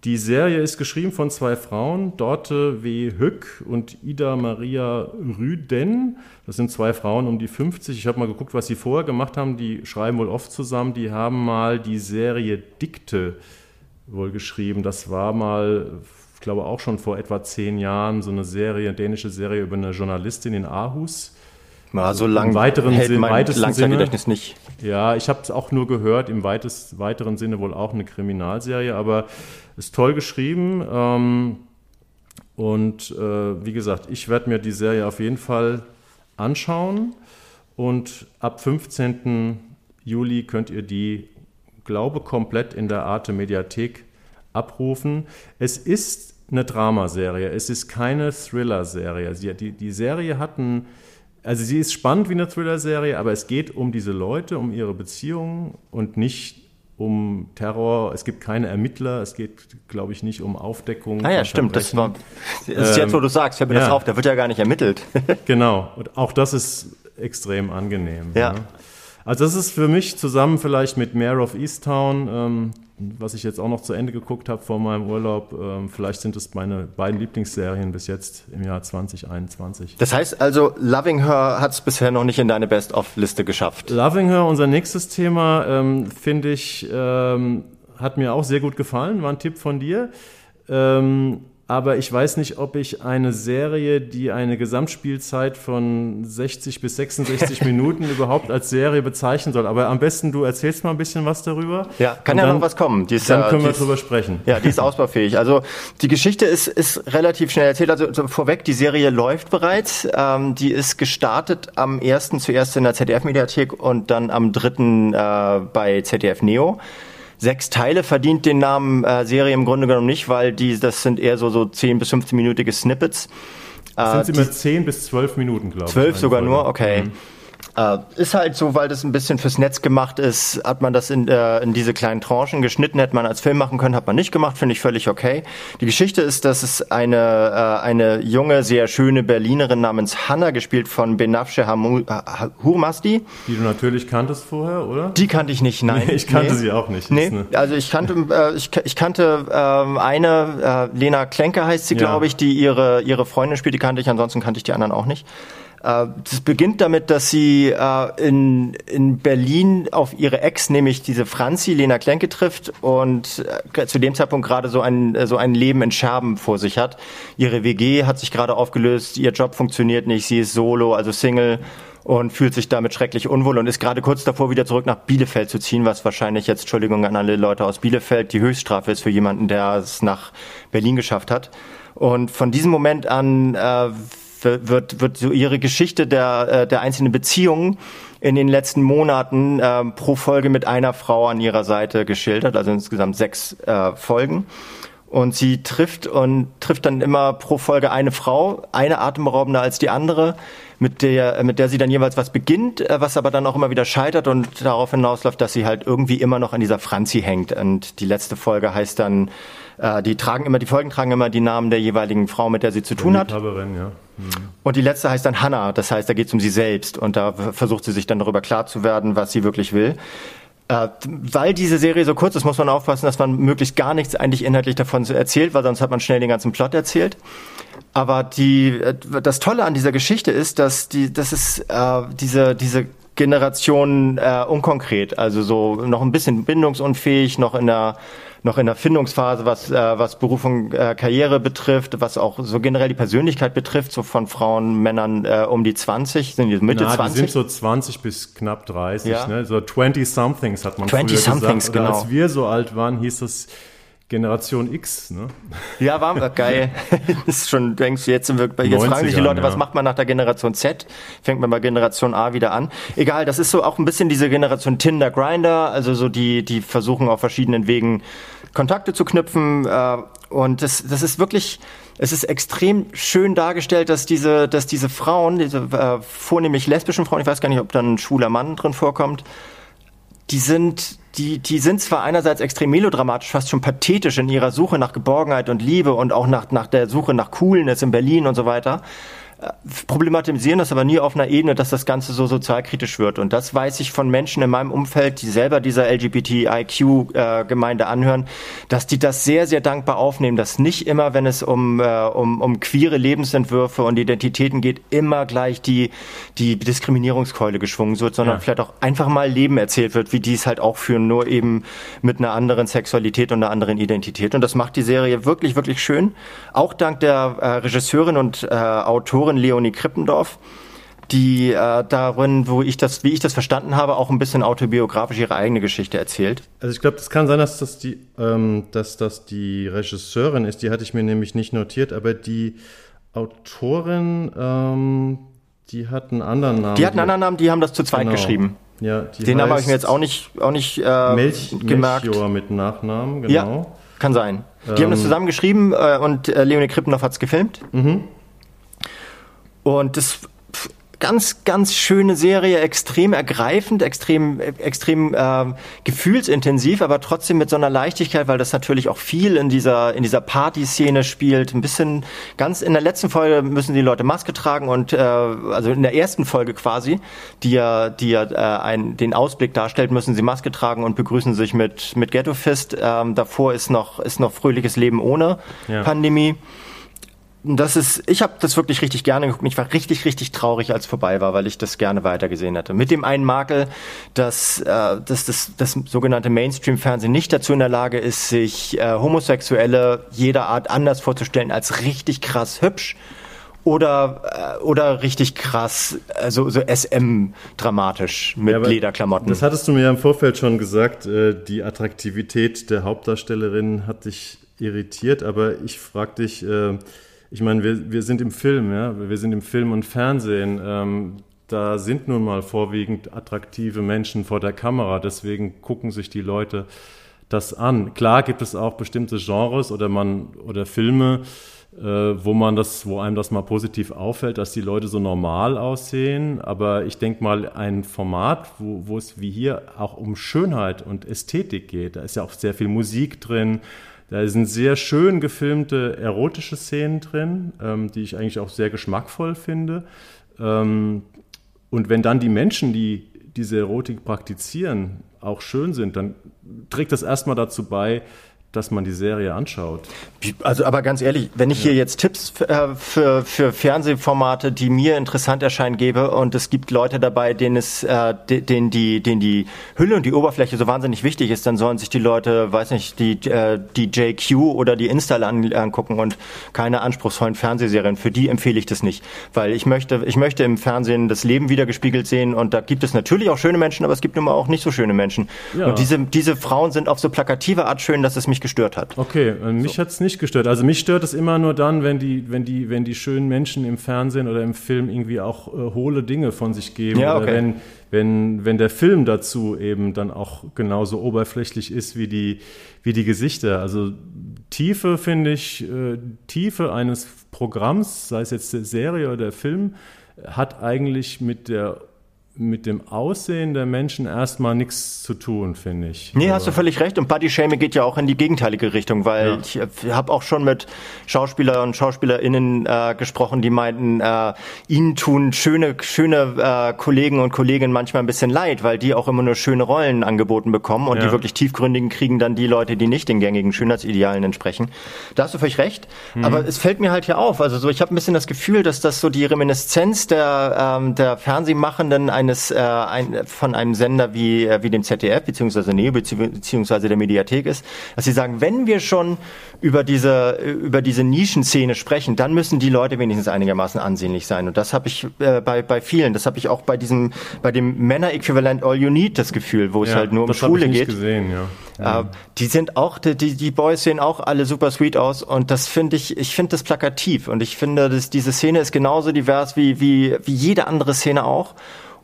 Die Serie ist geschrieben von zwei Frauen, Dorte W. Hück und Ida Maria Rüden. Das sind zwei Frauen um die 50. Ich habe mal geguckt, was sie vorher gemacht haben. Die schreiben wohl oft zusammen. Die haben mal die Serie Dikte wohl geschrieben. Das war mal, ich glaube auch schon vor etwa zehn Jahren, so eine Serie, eine dänische Serie über eine Journalistin in Aarhus. Mal so lang Im weiteren hält Sinn, mein weitesten Sinne. nicht. Ja, ich habe es auch nur gehört, im weitest, weiteren Sinne wohl auch eine Kriminalserie, aber ist toll geschrieben. Ähm, und äh, wie gesagt, ich werde mir die Serie auf jeden Fall anschauen. Und ab 15. Juli könnt ihr die, glaube komplett in der Arte Mediathek abrufen. Es ist eine Dramaserie, es ist keine Thriller-Serie. Die, die Serie hat ein, also sie ist spannend wie eine Thriller-Serie, aber es geht um diese Leute, um ihre Beziehungen und nicht um Terror. Es gibt keine Ermittler. Es geht, glaube ich, nicht um Aufdeckung. Ah ja, stimmt. Das, war, das ist jetzt, wo du sagst, fällt mir ja. das auf. Da wird ja gar nicht ermittelt. genau. Und auch das ist extrem angenehm. Ja. Ne? Also das ist für mich zusammen vielleicht mit Mayor of Easttown, ähm, was ich jetzt auch noch zu Ende geguckt habe vor meinem Urlaub, ähm, vielleicht sind es meine beiden Lieblingsserien bis jetzt im Jahr 2021. Das heißt also, Loving Her hat es bisher noch nicht in deine Best-of-Liste geschafft. Loving Her, unser nächstes Thema, ähm, finde ich, ähm, hat mir auch sehr gut gefallen, war ein Tipp von dir. Ähm, aber ich weiß nicht, ob ich eine Serie, die eine Gesamtspielzeit von 60 bis 66 Minuten überhaupt als Serie bezeichnen soll. Aber am besten du erzählst mal ein bisschen was darüber. Ja, kann ja dann, noch was kommen. Ist, dann können wir ist, drüber sprechen. Ja, die ist ausbaufähig. Also die Geschichte ist, ist relativ schnell erzählt. Also vorweg, die Serie läuft bereits. Ähm, die ist gestartet am 1. zuerst in der ZDF-Mediathek und dann am 3. Äh, bei ZDF Neo sechs Teile verdient den Namen äh, Serie im Grunde genommen nicht, weil die, das sind eher so, so 10 bis 15-minütige Snippets. Das sind sie mit 10 bis 12 Minuten, glaube ich. 12 sogar nur, okay. Mhm. Äh, ist halt so, weil das ein bisschen fürs Netz gemacht ist, hat man das in, äh, in diese kleinen Tranchen geschnitten, hätte man als Film machen können, hat man nicht gemacht, finde ich völlig okay. Die Geschichte ist, dass es eine, äh, eine junge, sehr schöne Berlinerin namens Hanna, gespielt von Benafshe Hurmasti. Die du natürlich kanntest vorher, oder? Die kannte ich nicht, nein. Nee, ich kannte nee. sie auch nicht. Nee, eine... also ich kannte, äh, ich, ich kannte äh, eine, äh, Lena Klenke heißt sie, ja. glaube ich, die ihre, ihre Freundin spielt, die kannte ich, ansonsten kannte ich die anderen auch nicht. Äh, das beginnt damit, dass sie äh, in, in Berlin auf ihre Ex, nämlich diese Franzi, Lena Klenke trifft und äh, zu dem Zeitpunkt gerade so ein, so ein Leben in Scherben vor sich hat. Ihre WG hat sich gerade aufgelöst, ihr Job funktioniert nicht, sie ist solo, also Single und fühlt sich damit schrecklich unwohl und ist gerade kurz davor, wieder zurück nach Bielefeld zu ziehen, was wahrscheinlich jetzt, Entschuldigung an alle Leute aus Bielefeld, die Höchststrafe ist für jemanden, der es nach Berlin geschafft hat. Und von diesem Moment an äh, wird, wird so ihre Geschichte der, äh, der einzelnen Beziehungen in den letzten Monaten äh, pro Folge mit einer Frau an ihrer Seite geschildert, also insgesamt sechs äh, Folgen. Und sie trifft und trifft dann immer pro Folge eine Frau, eine atemberaubender als die andere, mit der, mit der sie dann jeweils was beginnt, äh, was aber dann auch immer wieder scheitert und darauf hinausläuft, dass sie halt irgendwie immer noch an dieser Franzi hängt. Und die letzte Folge heißt dann äh, die tragen immer, die Folgen tragen immer die Namen der jeweiligen Frau, mit der sie zu tun hat. Ja. Mhm. Und die letzte heißt dann Hannah, das heißt, da geht es um sie selbst und da versucht sie sich dann darüber klar zu werden, was sie wirklich will. Äh, weil diese Serie so kurz ist, muss man aufpassen, dass man möglichst gar nichts eigentlich inhaltlich davon erzählt, weil sonst hat man schnell den ganzen Plot erzählt. Aber die, äh, das Tolle an dieser Geschichte ist, dass die, das ist äh, diese, diese Generation äh, unkonkret, also so noch ein bisschen bindungsunfähig, noch in der noch in der Findungsphase, was, äh, was Beruf und äh, Karriere betrifft, was auch so generell die Persönlichkeit betrifft, so von Frauen, Männern äh, um die 20, sind die Mitte Na, 20? Die sind so 20 bis knapp 30, ja. ne? so 20-somethings hat man 20 früher somethings, gesagt. Genau. Als wir so alt waren, hieß das Generation X, ne? Ja, waren wir geil. das ist schon, denkst du, jetzt sind wir, jetzt fragen sich die Leute, ja. was macht man nach der Generation Z? Fängt man bei Generation A wieder an. Egal, das ist so auch ein bisschen diese Generation Tinder Grinder, also so die, die versuchen auf verschiedenen Wegen Kontakte zu knüpfen. Äh, und das, das ist wirklich, es ist extrem schön dargestellt, dass diese, dass diese Frauen, diese äh, vornehmlich lesbischen Frauen, ich weiß gar nicht, ob da ein schwuler Mann drin vorkommt, die sind, die, die sind zwar einerseits extrem melodramatisch, fast schon pathetisch in ihrer Suche nach Geborgenheit und Liebe und auch nach, nach der Suche nach Coolness in Berlin und so weiter problematisieren das aber nie auf einer Ebene, dass das Ganze so sozialkritisch wird. Und das weiß ich von Menschen in meinem Umfeld, die selber dieser LGBTIQ-Gemeinde anhören, dass die das sehr, sehr dankbar aufnehmen, dass nicht immer, wenn es um, äh, um, um queere Lebensentwürfe und Identitäten geht, immer gleich die, die Diskriminierungskeule geschwungen wird, sondern ja. vielleicht auch einfach mal Leben erzählt wird, wie die es halt auch führen, nur eben mit einer anderen Sexualität und einer anderen Identität. Und das macht die Serie wirklich, wirklich schön. Auch dank der äh, Regisseurin und äh, Autorin Autorin Leonie Krippendorf, die äh, darin, wo ich das, wie ich das verstanden habe, auch ein bisschen autobiografisch ihre eigene Geschichte erzählt. Also ich glaube, das kann sein, dass das die, ähm, dass das die Regisseurin ist. Die hatte ich mir nämlich nicht notiert, aber die Autorin, ähm, die hat einen anderen Namen. Die hat einen anderen Namen. Die haben das zu zweit genau. geschrieben. Ja, Den Namen habe ich mir jetzt auch nicht, auch nicht äh, Melch, gemerkt. Melchior mit Nachnamen, genau. Ja, kann sein. Die ähm, haben das ähm, zusammen geschrieben äh, und äh, Leonie Krippendorf hat es gefilmt. Mhm. Und das ganz, ganz schöne Serie, extrem ergreifend, extrem, extrem äh, gefühlsintensiv, aber trotzdem mit so einer Leichtigkeit, weil das natürlich auch viel in dieser, in dieser Party-Szene spielt. Ein bisschen ganz in der letzten Folge müssen die Leute Maske tragen und äh, also in der ersten Folge quasi, die ja, die ja äh, ein, den Ausblick darstellt, müssen sie Maske tragen und begrüßen sich mit, mit Ghetto Fist. Ähm, davor ist noch, ist noch fröhliches Leben ohne ja. Pandemie das ist, ich habe das wirklich richtig gerne geguckt. Ich war richtig, richtig traurig, als vorbei war, weil ich das gerne weitergesehen hätte. Mit dem einen Makel, dass, äh, dass das, das sogenannte Mainstream-Fernsehen nicht dazu in der Lage ist, sich äh, Homosexuelle jeder Art anders vorzustellen als richtig krass hübsch oder äh, oder richtig krass, also so SM dramatisch mit ja, Lederklamotten. Das hattest du mir ja im Vorfeld schon gesagt. Äh, die Attraktivität der Hauptdarstellerin hat dich irritiert, aber ich frage dich. Ich meine, wir, wir sind im Film, ja, wir sind im Film und Fernsehen. Ähm, da sind nun mal vorwiegend attraktive Menschen vor der Kamera, deswegen gucken sich die Leute das an. Klar gibt es auch bestimmte Genres oder man oder Filme, äh, wo man das, wo einem das mal positiv auffällt, dass die Leute so normal aussehen. Aber ich denke mal, ein Format, wo, wo es wie hier auch um Schönheit und Ästhetik geht, da ist ja auch sehr viel Musik drin, da sind sehr schön gefilmte erotische Szenen drin, ähm, die ich eigentlich auch sehr geschmackvoll finde. Ähm, und wenn dann die Menschen, die diese Erotik praktizieren, auch schön sind, dann trägt das erstmal dazu bei, dass man die Serie anschaut. Also aber ganz ehrlich, wenn ich ja. hier jetzt Tipps äh, für, für Fernsehformate, die mir interessant erscheinen, gebe und es gibt Leute dabei, denen es, äh, denen die, denen die Hülle und die Oberfläche so wahnsinnig wichtig ist, dann sollen sich die Leute, weiß nicht, die, äh, die JQ oder die Install angucken und keine anspruchsvollen Fernsehserien. Für die empfehle ich das nicht, weil ich möchte, ich möchte im Fernsehen das Leben wiedergespiegelt sehen und da gibt es natürlich auch schöne Menschen, aber es gibt nun mal auch nicht so schöne Menschen. Ja. Und diese, diese Frauen sind auf so plakative Art schön, dass es mich gestört hat. Okay, äh, mich so. hat es nicht gestört. Also mich stört es immer nur dann, wenn die, wenn die, wenn die schönen Menschen im Fernsehen oder im Film irgendwie auch äh, hohle Dinge von sich geben. Ja, okay. Oder wenn, wenn, wenn der Film dazu eben dann auch genauso oberflächlich ist wie die, wie die Gesichter. Also Tiefe finde ich, äh, Tiefe eines Programms, sei es jetzt der Serie oder der Film, hat eigentlich mit der mit dem Aussehen der Menschen erstmal nichts zu tun, finde ich. Nee, hast du völlig recht. Und Bodyshaming geht ja auch in die gegenteilige Richtung, weil ja. ich äh, habe auch schon mit Schauspieler und SchauspielerInnen äh, gesprochen, die meinten, äh, ihnen tun schöne, schöne äh, Kollegen und Kolleginnen manchmal ein bisschen leid, weil die auch immer nur schöne Rollen angeboten bekommen und ja. die wirklich tiefgründigen kriegen dann die Leute, die nicht den gängigen Schönheitsidealen entsprechen. Da hast du völlig recht. Mhm. Aber es fällt mir halt hier auf. Also so, ich habe ein bisschen das Gefühl, dass das so die Reminiszenz der, ähm, der Fernsehmachenden eines äh, ein, von einem Sender wie, äh, wie dem ZDF beziehungsweise Neo beziehungsweise der Mediathek ist, dass sie sagen, wenn wir schon über diese über diese Nischenszene sprechen, dann müssen die Leute wenigstens einigermaßen ansehnlich sein. Und das habe ich äh, bei bei vielen, das habe ich auch bei diesem bei dem Männer-Äquivalent All You Need das Gefühl, wo ja, es halt nur um Schule geht. Gesehen, ja. Äh, die sind auch, die, die Boys sehen auch alle super sweet aus und das finde ich, ich finde das plakativ und ich finde, dass diese Szene ist genauso divers wie, wie, wie jede andere Szene auch.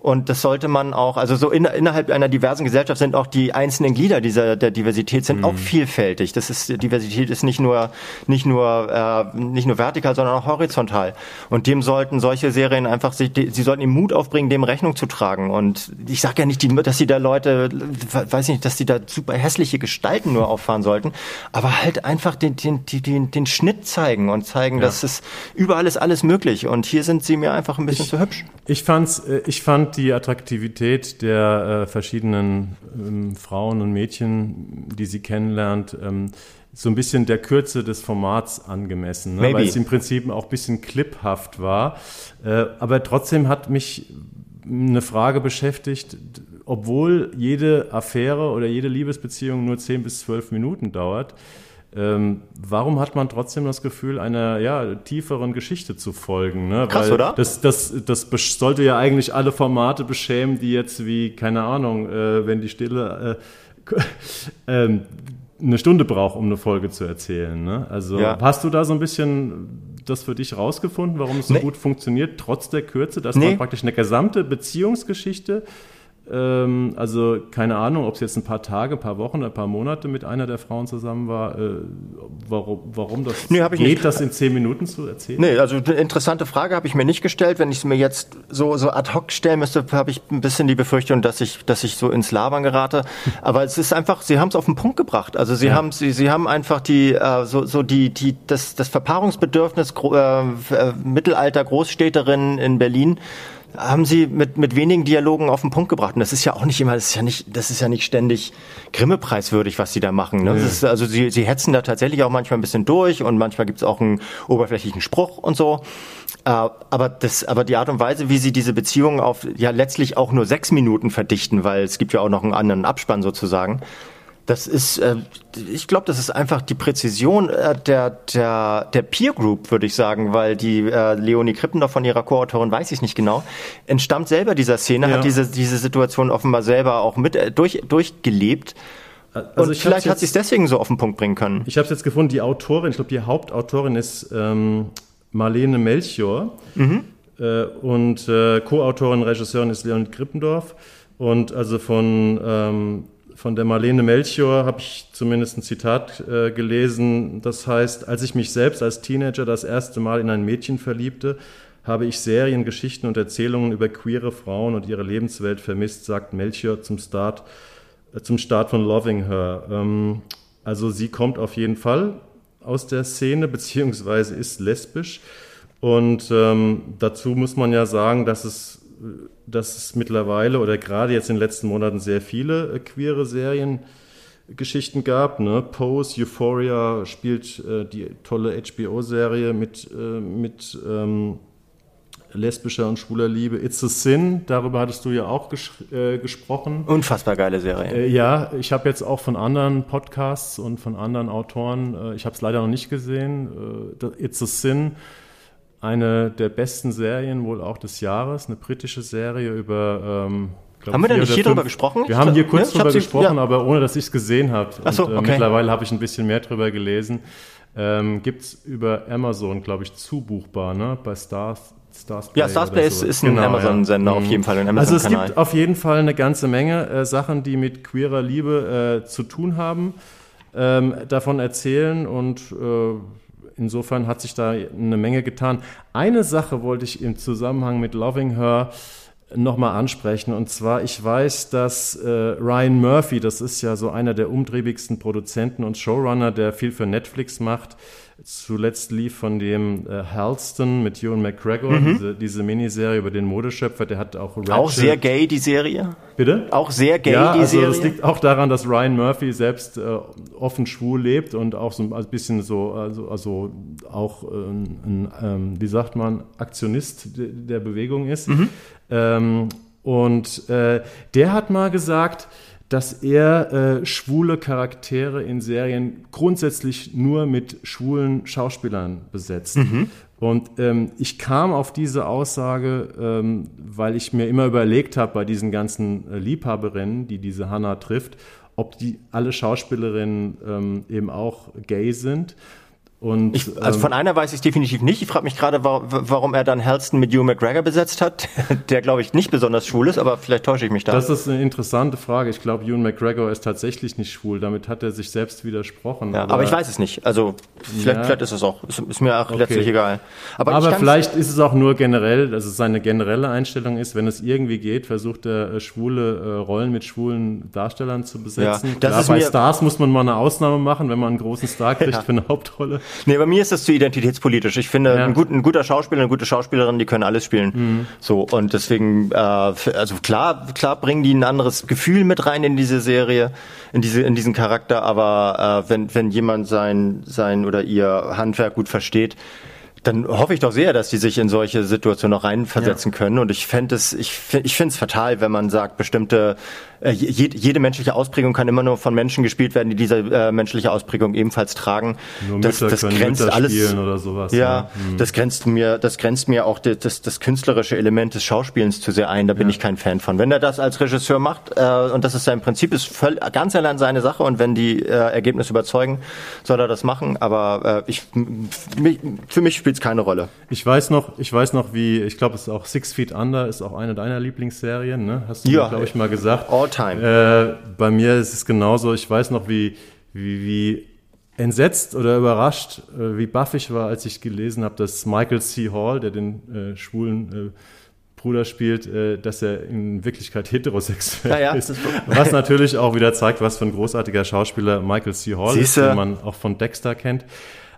Und das sollte man auch, also so in, innerhalb einer diversen Gesellschaft sind auch die einzelnen Glieder dieser der Diversität sind mhm. auch vielfältig. Das ist Diversität ist nicht nur nicht nur äh, nicht nur vertikal, sondern auch horizontal. Und dem sollten solche Serien einfach sich, die, sie sollten den Mut aufbringen, dem Rechnung zu tragen. Und ich sage ja nicht, die, dass sie da Leute, weiß nicht, dass sie da super hässliche Gestalten nur auffahren sollten, aber halt einfach den den den, den Schnitt zeigen und zeigen, ja. dass es überall ist alles möglich. Und hier sind sie mir einfach ein bisschen ich, zu hübsch. Ich fand's, äh, ich fand fand die Attraktivität der äh, verschiedenen ähm, Frauen und Mädchen, die sie kennenlernt, ähm, so ein bisschen der Kürze des Formats angemessen, ne? weil es im Prinzip auch ein bisschen cliphaft war. Äh, aber trotzdem hat mich eine Frage beschäftigt, obwohl jede Affäre oder jede Liebesbeziehung nur 10 bis 12 Minuten dauert, ähm, warum hat man trotzdem das Gefühl, einer ja, tieferen Geschichte zu folgen? Ne? Krass, Weil oder? Das, das, das sollte ja eigentlich alle Formate beschämen, die jetzt wie, keine Ahnung, äh, wenn die Stille äh, äh, eine Stunde braucht, um eine Folge zu erzählen. Ne? Also ja. hast du da so ein bisschen das für dich rausgefunden, warum es so nee. gut funktioniert, trotz der Kürze, dass nee. man praktisch eine gesamte Beziehungsgeschichte ähm, also keine Ahnung, ob es jetzt ein paar Tage, ein paar Wochen, ein paar Monate mit einer der Frauen zusammen war, äh, warum, warum das nee, geht, nicht. das in zehn Minuten zu erzählen? Nee, also eine interessante Frage habe ich mir nicht gestellt. Wenn ich es mir jetzt so, so ad hoc stellen müsste, habe ich ein bisschen die Befürchtung, dass ich, dass ich so ins Labern gerate. Aber es ist einfach, sie haben es auf den Punkt gebracht. Also sie ja. haben, sie, sie haben einfach die, äh, so, so die, die, das, das Verpaarungsbedürfnis äh, Mittelalter Großstädterinnen in Berlin haben sie mit, mit wenigen Dialogen auf den Punkt gebracht. Und das ist ja auch nicht immer, das ist ja nicht, das ist ja nicht ständig Grimme-preiswürdig, was sie da machen. Ne? Ja. Ist, also sie, sie hetzen da tatsächlich auch manchmal ein bisschen durch und manchmal gibt's auch einen oberflächlichen Spruch und so. Äh, aber das, aber die Art und Weise, wie sie diese Beziehungen auf ja letztlich auch nur sechs Minuten verdichten, weil es gibt ja auch noch einen anderen Abspann sozusagen das ist, äh, ich glaube, das ist einfach die Präzision äh, der, der, der Peer Group, würde ich sagen, weil die äh, Leonie Krippendorf von ihrer Co-Autorin, weiß ich nicht genau, entstammt selber dieser Szene, ja. hat diese, diese Situation offenbar selber auch mit äh, durch, durchgelebt. Also und vielleicht hat sie es deswegen so auf den Punkt bringen können. Ich habe es jetzt gefunden, die Autorin, ich glaube, die Hauptautorin ist ähm, Marlene Melchior mhm. äh, und äh, Co-Autorin, Regisseurin ist Leonie Krippendorf. Und also von ähm, von der Marlene Melchior habe ich zumindest ein Zitat äh, gelesen, das heißt, als ich mich selbst als Teenager das erste Mal in ein Mädchen verliebte, habe ich Serien, Geschichten und Erzählungen über queere Frauen und ihre Lebenswelt vermisst, sagt Melchior zum Start, äh, zum Start von Loving Her. Ähm, also sie kommt auf jeden Fall aus der Szene, beziehungsweise ist lesbisch. Und ähm, dazu muss man ja sagen, dass es dass es mittlerweile oder gerade jetzt in den letzten Monaten sehr viele äh, queere Seriengeschichten gab. Ne? Pose, Euphoria spielt äh, die tolle HBO-Serie mit, äh, mit ähm, lesbischer und schwuler Liebe. It's a Sin, darüber hattest du ja auch ges äh, gesprochen. Unfassbar geile Serie. Äh, ja, ich habe jetzt auch von anderen Podcasts und von anderen Autoren, äh, ich habe es leider noch nicht gesehen, It's a Sin eine der besten Serien wohl auch des Jahres, eine britische Serie über. Ähm, glaub, haben wir da nicht hier drüber gesprochen? Wir ich haben hier kurz ne? drüber gesprochen, ja. aber ohne dass ich es gesehen habe. So, äh, okay. Mittlerweile habe ich ein bisschen mehr drüber gelesen. Ähm, Gibt es über Amazon, glaube ich, zubuchbar, ne? Bei Stars. Stars ja, Starsplay ist, ist ein genau, Amazon-Sender ja. auf jeden Fall. Ein Amazon also es gibt auf jeden Fall eine ganze Menge äh, Sachen, die mit queerer Liebe äh, zu tun haben, ähm, davon erzählen und äh, insofern hat sich da eine Menge getan. Eine Sache wollte ich im Zusammenhang mit Loving Her nochmal ansprechen. Und zwar, ich weiß, dass äh, Ryan Murphy, das ist ja so einer der umtriebigsten Produzenten und Showrunner, der viel für Netflix macht, Zuletzt lief von dem äh, Halston mit Ewan McGregor, mhm. diese, diese Miniserie über den Modeschöpfer, der hat auch Ratchet. Auch sehr gay, die Serie? Bitte? Auch sehr gay, ja, die also Serie? das liegt auch daran, dass Ryan Murphy selbst äh, offen schwul lebt und auch so ein bisschen so, also, also auch äh, ein, ein ähm, wie sagt man, Aktionist der Bewegung ist. Mhm. Ähm, und äh, der hat mal gesagt, dass er äh, schwule Charaktere in Serien grundsätzlich nur mit schwulen Schauspielern besetzt. Mhm. Und ähm, ich kam auf diese Aussage, ähm, weil ich mir immer überlegt habe bei diesen ganzen äh, Liebhaberinnen, die diese Hannah trifft, ob die alle Schauspielerinnen ähm, eben auch gay sind. Und, ich, also ähm, von einer weiß ich definitiv nicht. Ich frage mich gerade, warum er dann Halston mit Hugh McGregor besetzt hat, der glaube ich nicht besonders schwul ist, aber vielleicht täusche ich mich da. Das ist eine interessante Frage. Ich glaube, Hugh McGregor ist tatsächlich nicht schwul. Damit hat er sich selbst widersprochen. Ja, aber, aber, ich weiß es nicht. Also vielleicht, ja, vielleicht ist es auch. Ist, ist mir auch okay. letztlich egal. Aber, aber vielleicht ist es auch nur generell, dass es seine generelle Einstellung ist, wenn es irgendwie geht, versucht er äh, schwule äh, Rollen mit schwulen Darstellern zu besetzen. Ja, Klar, bei Stars muss man mal eine Ausnahme machen, wenn man einen großen Star kriegt ja. für eine Hauptrolle. Nee, bei mir ist das zu identitätspolitisch. Ich finde, ja. ein, gut, ein, guter Schauspieler, eine gute Schauspielerin, die können alles spielen. Mhm. So, und deswegen, äh, also klar, klar bringen die ein anderes Gefühl mit rein in diese Serie, in diese, in diesen Charakter, aber äh, wenn, wenn jemand sein, sein oder ihr Handwerk gut versteht, dann hoffe ich doch sehr, dass die sich in solche Situationen noch reinversetzen ja. können. Und ich fände es, ich, ich finde es fatal, wenn man sagt, bestimmte äh, jede, jede menschliche Ausprägung kann immer nur von Menschen gespielt werden, die diese äh, menschliche Ausprägung ebenfalls tragen. Nur das, das grenzt Mütter alles oder sowas. Ja, ja. Hm. das grenzt mir, das grenzt mir auch das, das künstlerische Element des Schauspielens zu sehr ein. Da bin ja. ich kein Fan von. Wenn er das als Regisseur macht äh, und das ist sein Prinzip, ist voll, ganz allein seine Sache und wenn die äh, Ergebnisse überzeugen, soll er das machen. Aber äh, ich, für mich spielt es keine Rolle. Ich weiß noch, ich weiß noch, wie ich glaube, es ist auch Six Feet Under ist auch eine deiner Lieblingsserien. Ne? Hast du, ja, glaube ich, mal gesagt. All time. Äh, bei mir ist es genauso. Ich weiß noch, wie, wie, wie entsetzt oder überrascht, äh, wie baff ich war, als ich gelesen habe, dass Michael C. Hall, der den äh, schwulen äh, Bruder spielt, äh, dass er in Wirklichkeit heterosexuell ja, ja, ist. Was natürlich auch wieder zeigt, was für ein großartiger Schauspieler Michael C. Hall Siehste. ist, den man auch von Dexter kennt.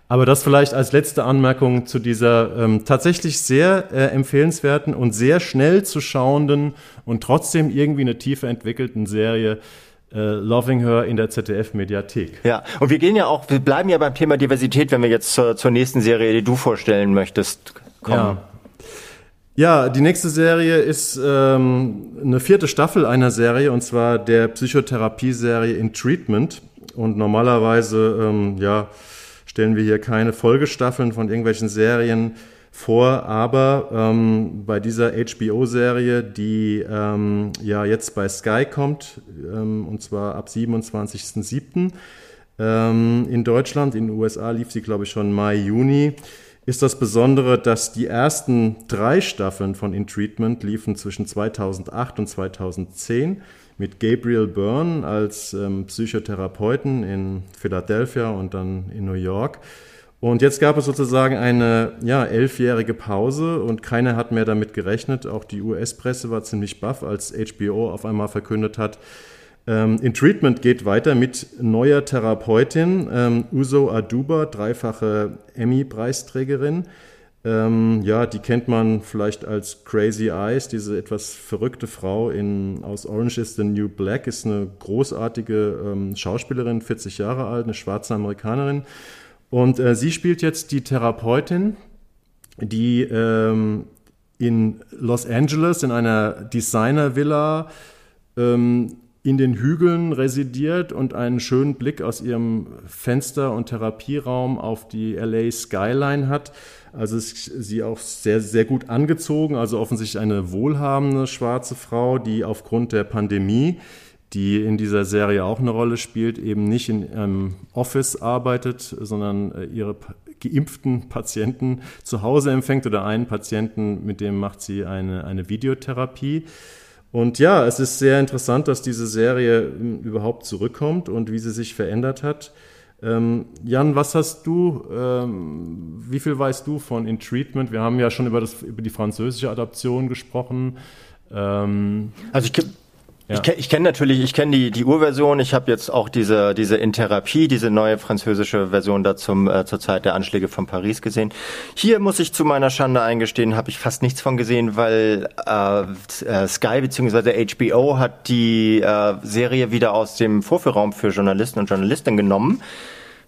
Aber das vielleicht als letzte Anmerkung zu dieser ähm, tatsächlich sehr äh, empfehlenswerten und sehr schnell zu schauenden und trotzdem irgendwie eine Tiefe entwickelten Serie äh, Loving Her in der ZDF-Mediathek. Ja, und wir gehen ja auch, wir bleiben ja beim Thema Diversität, wenn wir jetzt zur, zur nächsten Serie, die du vorstellen möchtest, kommen. Ja. Ja, die nächste Serie ist ähm, eine vierte Staffel einer Serie und zwar der Psychotherapie-Serie In Treatment. Und normalerweise, ähm, ja, stellen wir hier keine Folgestaffeln von irgendwelchen Serien vor, aber ähm, bei dieser HBO-Serie, die ähm, ja jetzt bei Sky kommt, ähm, und zwar ab 27.07. Ähm, in Deutschland, in den USA lief sie, glaube ich, schon Mai, Juni, ist das Besondere, dass die ersten drei Staffeln von In Treatment liefen zwischen 2008 und 2010 mit Gabriel Byrne als ähm, Psychotherapeuten in Philadelphia und dann in New York. Und jetzt gab es sozusagen eine ja, elfjährige Pause und keiner hat mehr damit gerechnet. Auch die US-Presse war ziemlich baff, als HBO auf einmal verkündet hat, ähm, In Treatment geht weiter mit neuer Therapeutin, ähm, Uso Aduba, dreifache Emmy-Preisträgerin. Ähm, ja, die kennt man vielleicht als Crazy Eyes, diese etwas verrückte Frau in, aus Orange is the New Black, ist eine großartige ähm, Schauspielerin, 40 Jahre alt, eine schwarze Amerikanerin. Und äh, sie spielt jetzt die Therapeutin, die ähm, in Los Angeles in einer Designer-Villa ähm, in den Hügeln residiert und einen schönen Blick aus ihrem Fenster und Therapieraum auf die LA Skyline hat. Also ist sie auch sehr, sehr gut angezogen, also offensichtlich eine wohlhabende schwarze Frau, die aufgrund der Pandemie, die in dieser Serie auch eine Rolle spielt, eben nicht in einem Office arbeitet, sondern äh, ihre geimpften Patienten zu Hause empfängt oder einen Patienten, mit dem macht sie eine, eine Videotherapie. Und ja, es ist sehr interessant, dass diese Serie hm, überhaupt zurückkommt und wie sie sich verändert hat. Ähm, Jan, was hast du, ähm, wie viel weißt du von In Treatment? Wir haben ja schon über, das, über die französische Adaption gesprochen. Ähm, also ich ja. Ich, ich kenne natürlich, ich kenne die, die Urversion. Ich habe jetzt auch diese, diese In Therapie, diese neue französische Version da zum, äh, zur Zeit der Anschläge von Paris gesehen. Hier muss ich zu meiner Schande eingestehen, habe ich fast nichts von gesehen, weil äh, äh Sky bzw. HBO hat die äh, Serie wieder aus dem Vorführraum für Journalisten und Journalistinnen genommen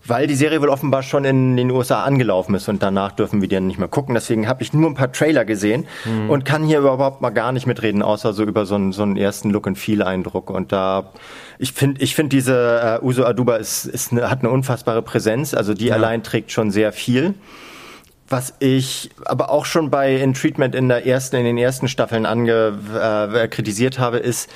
weil die Serie wohl offenbar schon in den USA angelaufen ist und danach dürfen wir die dann nicht mehr gucken. Deswegen habe ich nur ein paar Trailer gesehen mhm. und kann hier überhaupt mal gar nicht mitreden, außer so über so einen, so einen ersten Look-and-Feel-Eindruck. Und da, ich finde, ich finde diese uh, Uso Aduba ist, ist eine, hat eine unfassbare Präsenz. Also die ja. allein trägt schon sehr viel. Was ich aber auch schon bei In Treatment in der ersten, in den ersten Staffeln ange, äh, kritisiert habe, ist,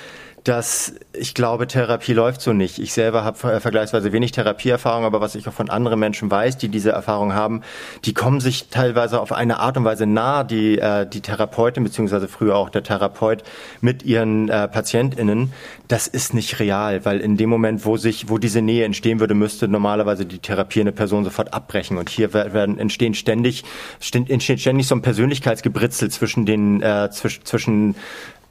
dass ich glaube, Therapie läuft so nicht. Ich selber habe vergleichsweise wenig Therapieerfahrung, aber was ich auch von anderen Menschen weiß, die diese Erfahrung haben, die kommen sich teilweise auf eine Art und Weise nah, die, äh, die Therapeutin beziehungsweise früher auch der Therapeut mit ihren äh, PatientInnen. Das ist nicht real, weil in dem Moment, wo sich, wo diese Nähe entstehen würde, müsste normalerweise die Therapie eine Person sofort abbrechen. Und hier werden entstehen ständig, entsteht ständig so ein Persönlichkeitsgebritzel zwischen den, äh, zwischen, zwischen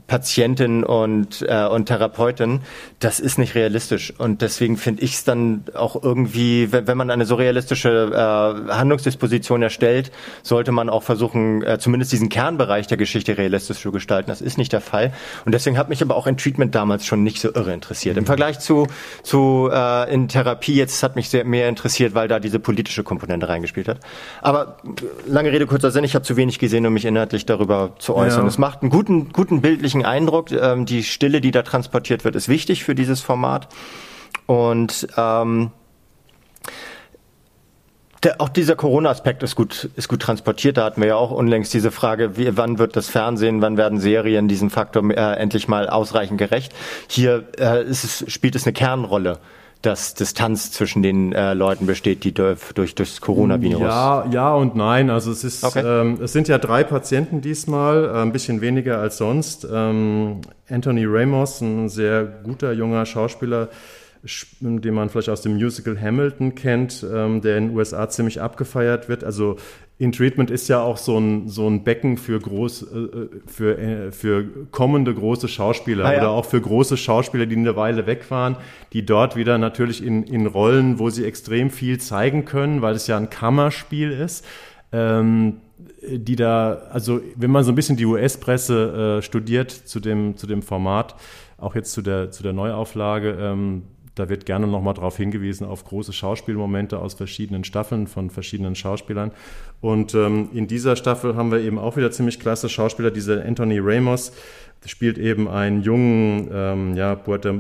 Patientin und, äh, und Therapeutin, das ist nicht realistisch. Und deswegen finde ich es dann auch irgendwie, wenn, wenn man eine so realistische äh, Handlungsdisposition erstellt, sollte man auch versuchen, äh, zumindest diesen Kernbereich der Geschichte realistisch zu gestalten. Das ist nicht der Fall. Und deswegen hat mich aber auch ein Treatment damals schon nicht so irre interessiert. Mhm. Im Vergleich zu, zu äh, in Therapie jetzt hat mich sehr mehr interessiert, weil da diese politische Komponente reingespielt hat. Aber lange Rede, kurzer Sinn, ich habe zu wenig gesehen, um mich inhaltlich darüber zu äußern. Ja. Es macht einen guten, guten bildlichen wirklichen Eindruck. Ähm, die Stille, die da transportiert wird, ist wichtig für dieses Format. Und ähm, der, auch dieser Corona-Aspekt ist gut, ist gut transportiert. Da hatten wir ja auch unlängst diese Frage, wie, wann wird das Fernsehen, wann werden Serien diesem Faktor äh, endlich mal ausreichend gerecht. Hier äh, es, spielt es eine Kernrolle dass Distanz zwischen den äh, Leuten besteht, die durch, durch das Coronavirus? Ja, ja und nein. Also es ist, okay. ähm, es sind ja drei Patienten diesmal, äh, ein bisschen weniger als sonst. Ähm, Anthony Ramos, ein sehr guter junger Schauspieler, den man vielleicht aus dem Musical Hamilton kennt, ähm, der in den USA ziemlich abgefeiert wird. Also in Treatment ist ja auch so ein, so ein Becken für, groß, äh, für, äh, für kommende große Schauspieler ah, ja. oder auch für große Schauspieler, die eine Weile weg waren, die dort wieder natürlich in, in Rollen, wo sie extrem viel zeigen können, weil es ja ein Kammerspiel ist. Ähm, die da, also wenn man so ein bisschen die US-Presse äh, studiert zu dem, zu dem Format, auch jetzt zu der, zu der Neuauflage, ähm, da wird gerne nochmal darauf hingewiesen, auf große Schauspielmomente aus verschiedenen Staffeln von verschiedenen Schauspielern. Und ähm, in dieser Staffel haben wir eben auch wieder ziemlich klasse Schauspieler. Dieser Anthony Ramos spielt eben einen jungen, ähm, ja, Puerto, äh,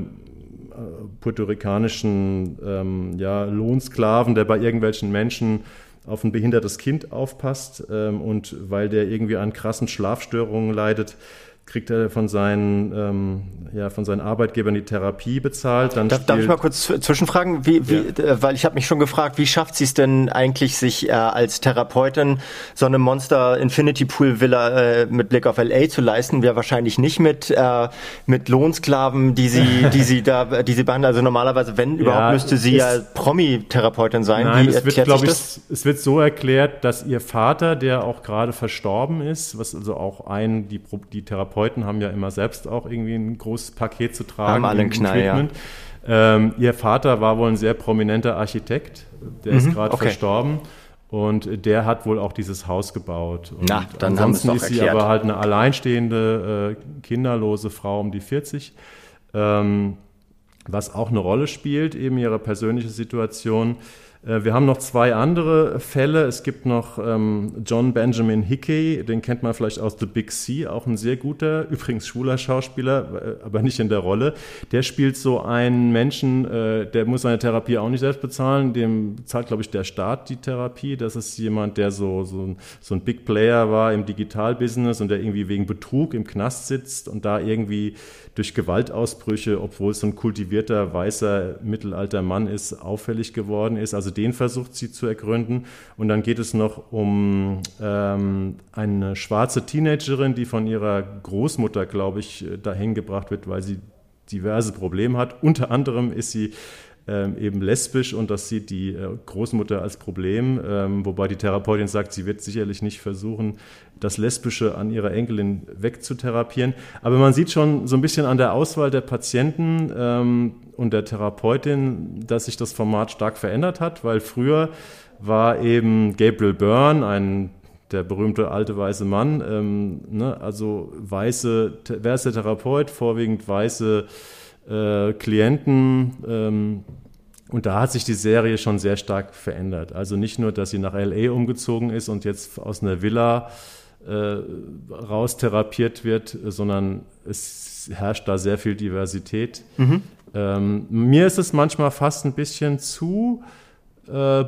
puerto-ricanischen ähm, ja, Lohnsklaven, der bei irgendwelchen Menschen auf ein behindertes Kind aufpasst ähm, und weil der irgendwie an krassen Schlafstörungen leidet, kriegt er von seinen, ähm, ja, von seinen Arbeitgebern die Therapie bezahlt. Dann darf, darf ich mal kurz zwischenfragen, wie, wie, ja. Äh, weil ich habe mich schon gefragt, wie schafft sie es denn eigentlich, sich äh, als Therapeutin so eine Monster Infinity Pool Villa äh, mit Blick auf LA zu leisten? Wäre wahrscheinlich nicht mit äh, mit Lohnsklaven, die sie, die sie da, die sie behandeln. Also normalerweise, wenn überhaupt, müsste sie ja Promi-Therapeutin sein. Nein, wie es wird, glaube ich, es wird so erklärt, dass ihr Vater, der auch gerade verstorben ist, was also auch ein die, die Therapeutin Therapeuten haben ja immer selbst auch irgendwie ein großes Paket zu tragen. Haben alle einen Knall, ja. Ähm, ihr Vater war wohl ein sehr prominenter Architekt, der mhm, ist gerade okay. verstorben. Und der hat wohl auch dieses Haus gebaut. Und Na, dann ansonsten ist sie aber halt eine alleinstehende, äh, kinderlose Frau um die 40. Ähm, was auch eine Rolle spielt, eben ihre persönliche Situation. Äh, wir haben noch zwei andere Fälle. Es gibt noch ähm, John Benjamin Hickey, den kennt man vielleicht aus The Big C, auch ein sehr guter, übrigens schwuler Schauspieler, äh, aber nicht in der Rolle. Der spielt so einen Menschen, äh, der muss seine Therapie auch nicht selbst bezahlen, dem zahlt, glaube ich, der Staat die Therapie. Das ist jemand, der so, so, ein, so ein Big Player war im Digitalbusiness und der irgendwie wegen Betrug im Knast sitzt und da irgendwie durch Gewaltausbrüche, obwohl es so ein kultivierter, weißer, mittelalter Mann ist, auffällig geworden ist. Also den versucht sie zu ergründen. Und dann geht es noch um ähm, eine schwarze Teenagerin, die von ihrer Großmutter, glaube ich, dahin gebracht wird, weil sie diverse Probleme hat. Unter anderem ist sie ähm, eben lesbisch und das sieht die äh, Großmutter als Problem, ähm, wobei die Therapeutin sagt, sie wird sicherlich nicht versuchen, das Lesbische an ihrer Enkelin wegzutherapieren. Aber man sieht schon so ein bisschen an der Auswahl der Patienten ähm, und der Therapeutin, dass sich das Format stark verändert hat, weil früher war eben Gabriel Byrne, ein der berühmte alte weiße Mann, ähm, ne, also weiße, der Therapeut? Vorwiegend weiße äh, Klienten. Ähm, und da hat sich die Serie schon sehr stark verändert. Also nicht nur, dass sie nach LA umgezogen ist und jetzt aus einer Villa äh, raustherapiert wird, sondern es herrscht da sehr viel Diversität. Mhm. Ähm, mir ist es manchmal fast ein bisschen zu äh,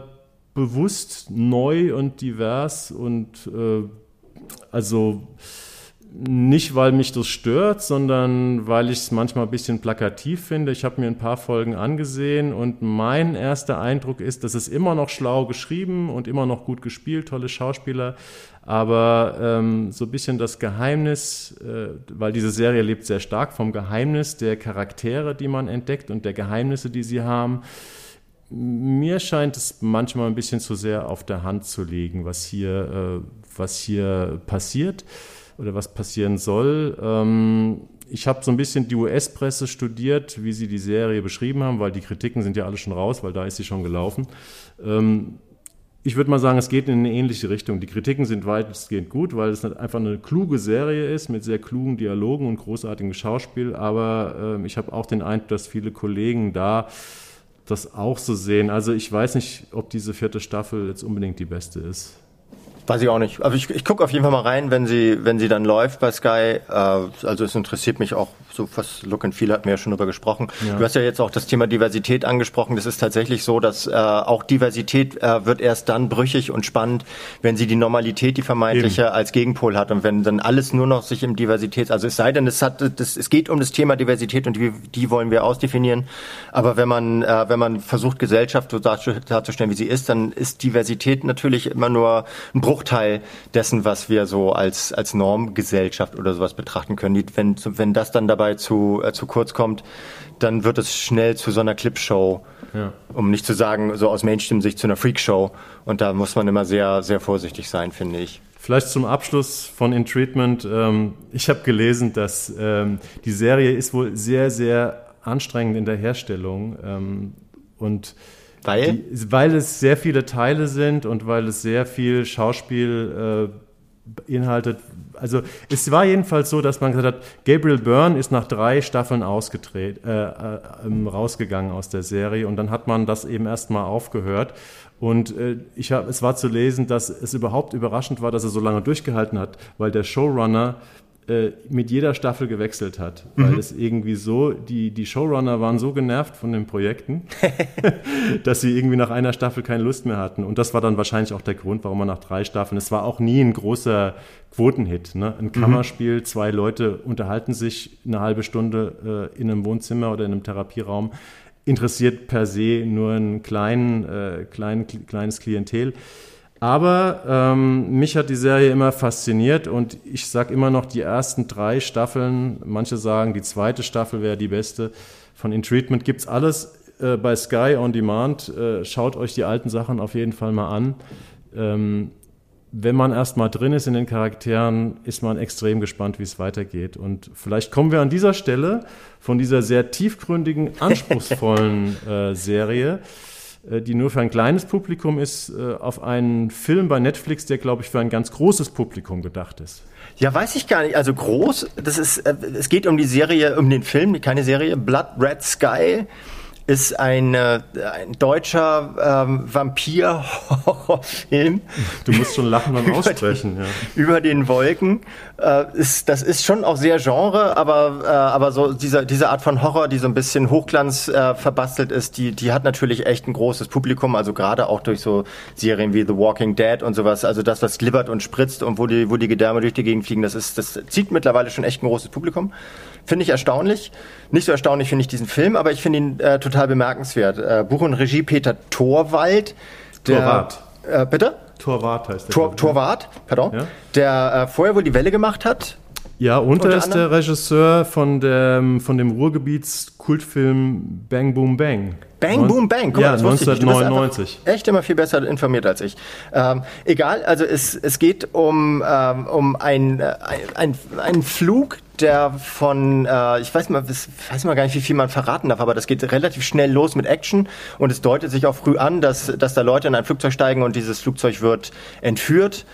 bewusst neu und divers und äh, also nicht, weil mich das stört, sondern weil ich es manchmal ein bisschen plakativ finde. Ich habe mir ein paar Folgen angesehen und mein erster Eindruck ist, dass es immer noch schlau geschrieben und immer noch gut gespielt, tolle Schauspieler, aber ähm, so ein bisschen das Geheimnis, äh, weil diese Serie lebt sehr stark vom Geheimnis der Charaktere, die man entdeckt und der Geheimnisse, die sie haben. Mir scheint es manchmal ein bisschen zu sehr auf der Hand zu liegen, was hier, äh, was hier passiert oder was passieren soll. Ähm, ich habe so ein bisschen die US-Presse studiert, wie sie die Serie beschrieben haben, weil die Kritiken sind ja alle schon raus, weil da ist sie schon gelaufen. Ähm, ich würde mal sagen, es geht in eine ähnliche Richtung. Die Kritiken sind weitestgehend gut, weil es einfach eine kluge Serie ist mit sehr klugen Dialogen und großartigem Schauspiel. Aber äh, ich habe auch den Eindruck, dass viele Kollegen da das auch so sehen. Also ich weiß nicht, ob diese vierte Staffel jetzt unbedingt die beste ist. Weiß ich auch nicht. Aber ich, ich gucke auf jeden Fall mal rein, wenn sie, wenn sie dann läuft bei Sky. Äh, also es interessiert mich auch, so was Look and Feel hat mir ja schon drüber gesprochen. Ja. Du hast ja jetzt auch das Thema Diversität angesprochen. Das ist tatsächlich so, dass äh, auch Diversität äh, wird erst dann brüchig und spannend, wenn sie die Normalität, die vermeintliche, Eben. als Gegenpol hat. Und wenn dann alles nur noch sich im Diversität, also es sei denn, es hat, das, es geht um das Thema Diversität und die, die wollen wir ausdefinieren. Aber wenn man, äh, wenn man versucht, Gesellschaft so darzustellen, wie sie ist, dann ist Diversität natürlich immer nur ein Bruch Bruchteil dessen, was wir so als, als Normgesellschaft oder sowas betrachten können. Wenn, wenn das dann dabei zu, äh, zu kurz kommt, dann wird es schnell zu so einer Clipshow. Ja. Um nicht zu sagen, so aus Mainstream-Sicht zu einer Freakshow. Und da muss man immer sehr, sehr vorsichtig sein, finde ich. Vielleicht zum Abschluss von In Treatment. Ähm, ich habe gelesen, dass ähm, die Serie ist wohl sehr, sehr anstrengend in der Herstellung. Ähm, und weil? Die, weil es sehr viele Teile sind und weil es sehr viel Schauspiel äh, beinhaltet. Also es war jedenfalls so, dass man gesagt hat, Gabriel Byrne ist nach drei Staffeln ausgedreht, äh, äh, ähm, rausgegangen aus der Serie und dann hat man das eben erstmal aufgehört. Und äh, ich hab, es war zu lesen, dass es überhaupt überraschend war, dass er so lange durchgehalten hat, weil der Showrunner äh, mit jeder Staffel gewechselt hat, weil mhm. es irgendwie so, die, die Showrunner waren so genervt von den Projekten, dass sie irgendwie nach einer Staffel keine Lust mehr hatten. Und das war dann wahrscheinlich auch der Grund, warum man nach drei Staffeln, es war auch nie ein großer Quotenhit. Ne? Ein mhm. Kammerspiel, zwei Leute unterhalten sich eine halbe Stunde äh, in einem Wohnzimmer oder in einem Therapieraum interessiert per se nur ein klein, äh, klein, kleines Klientel. Aber ähm, mich hat die Serie immer fasziniert und ich sage immer noch, die ersten drei Staffeln, manche sagen, die zweite Staffel wäre die beste. Von In Treatment gibt es alles äh, bei Sky on Demand. Äh, schaut euch die alten Sachen auf jeden Fall mal an. Ähm, wenn man erstmal drin ist in den Charakteren, ist man extrem gespannt, wie es weitergeht. Und vielleicht kommen wir an dieser Stelle von dieser sehr tiefgründigen, anspruchsvollen äh, Serie die nur für ein kleines Publikum ist, äh, auf einen Film bei Netflix, der, glaube ich, für ein ganz großes Publikum gedacht ist. Ja, weiß ich gar nicht. Also groß, das ist, äh, es geht um die Serie, um den Film, keine Serie, Blood Red Sky ist ein, äh, ein deutscher ähm, Vampir-Horrorfilm. Du musst schon lachen beim Aussprechen, über, ja. Über den Wolken. Äh, ist, das ist schon auch sehr Genre, aber, äh, aber so diese, diese Art von Horror, die so ein bisschen Hochglanz äh, verbastelt ist, die, die hat natürlich echt ein großes Publikum, also gerade auch durch so Serien wie The Walking Dead und sowas. Also das, was glibbert und spritzt und wo die, wo die Gedärme durch die Gegend fliegen, das ist, das zieht mittlerweile schon echt ein großes Publikum. Finde ich erstaunlich. Nicht so erstaunlich finde ich diesen Film, aber ich finde ihn äh, total bemerkenswert. Äh, Buch und Regie Peter Torwald. Der, Torwart. Äh, bitte? Torwart heißt der. Tor, Torwart, pardon. Ja? Der äh, vorher wohl die Welle gemacht hat. Ja, und er ist der Regisseur von dem, von dem Ruhrgebiets-Kultfilm Bang Boom Bang. Bang Boom Bang, Guck, ja, 1999. echt immer viel besser informiert als ich. Ähm, egal, also es, es geht um, ähm, um ein, äh, ein, ein Flug, der von, äh, ich weiß mal, ich weiß mal gar nicht, wie viel man verraten darf, aber das geht relativ schnell los mit Action und es deutet sich auch früh an, dass, dass da Leute in ein Flugzeug steigen und dieses Flugzeug wird entführt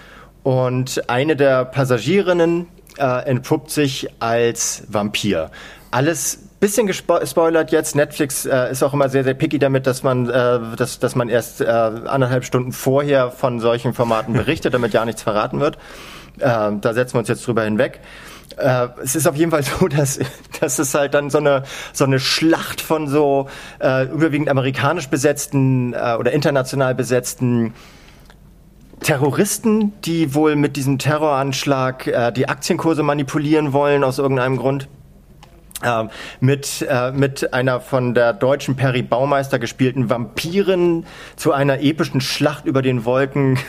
und eine der Passagierinnen äh, entpuppt sich als Vampir. Alles bisschen gespoilert jetzt. Netflix äh, ist auch immer sehr, sehr picky damit, dass man, äh, dass, dass man erst äh, anderthalb Stunden vorher von solchen Formaten berichtet, damit ja nichts verraten wird. Äh, da setzen wir uns jetzt drüber hinweg. Äh, es ist auf jeden Fall so, dass, dass es halt dann so eine, so eine Schlacht von so äh, überwiegend amerikanisch besetzten oder international besetzten Terroristen, die wohl mit diesem Terroranschlag äh, die Aktienkurse manipulieren wollen aus irgendeinem Grund. Äh, mit, äh, mit einer von der deutschen Perry Baumeister gespielten Vampirin zu einer epischen Schlacht über den Wolken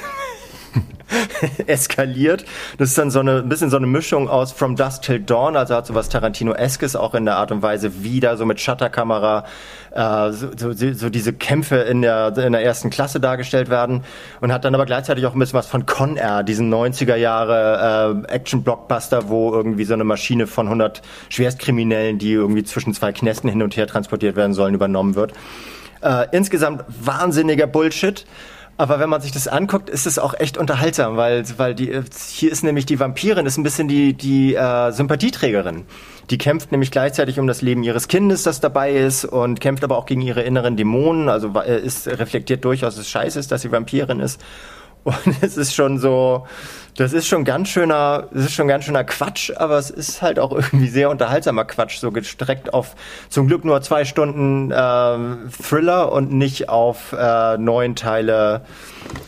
eskaliert. Das ist dann so eine, ein bisschen so eine Mischung aus From Dusk Till Dawn, also hat so was Tarantino-eskes auch in der Art und Weise, wie da so mit Shutterkamera äh, so, so, so diese Kämpfe in der, in der ersten Klasse dargestellt werden und hat dann aber gleichzeitig auch ein bisschen was von Con Air, diesen 90er Jahre äh, Action-Blockbuster, wo irgendwie so eine Maschine von 100 Schwerstkriminellen, die irgendwie zwischen zwei Knästen hin und her transportiert werden sollen, übernommen wird. Äh, insgesamt wahnsinniger Bullshit. Aber wenn man sich das anguckt, ist es auch echt unterhaltsam, weil, weil die, hier ist nämlich die Vampirin, ist ein bisschen die, die äh, Sympathieträgerin. Die kämpft nämlich gleichzeitig um das Leben ihres Kindes, das dabei ist, und kämpft aber auch gegen ihre inneren Dämonen. Also ist reflektiert durchaus, dass es scheiße ist, dass sie Vampirin ist. Und es ist schon so, das ist schon ganz schöner, das ist schon ganz schöner Quatsch, aber es ist halt auch irgendwie sehr unterhaltsamer Quatsch, so gestreckt auf zum Glück nur zwei Stunden äh, Thriller und nicht auf äh, neun Teile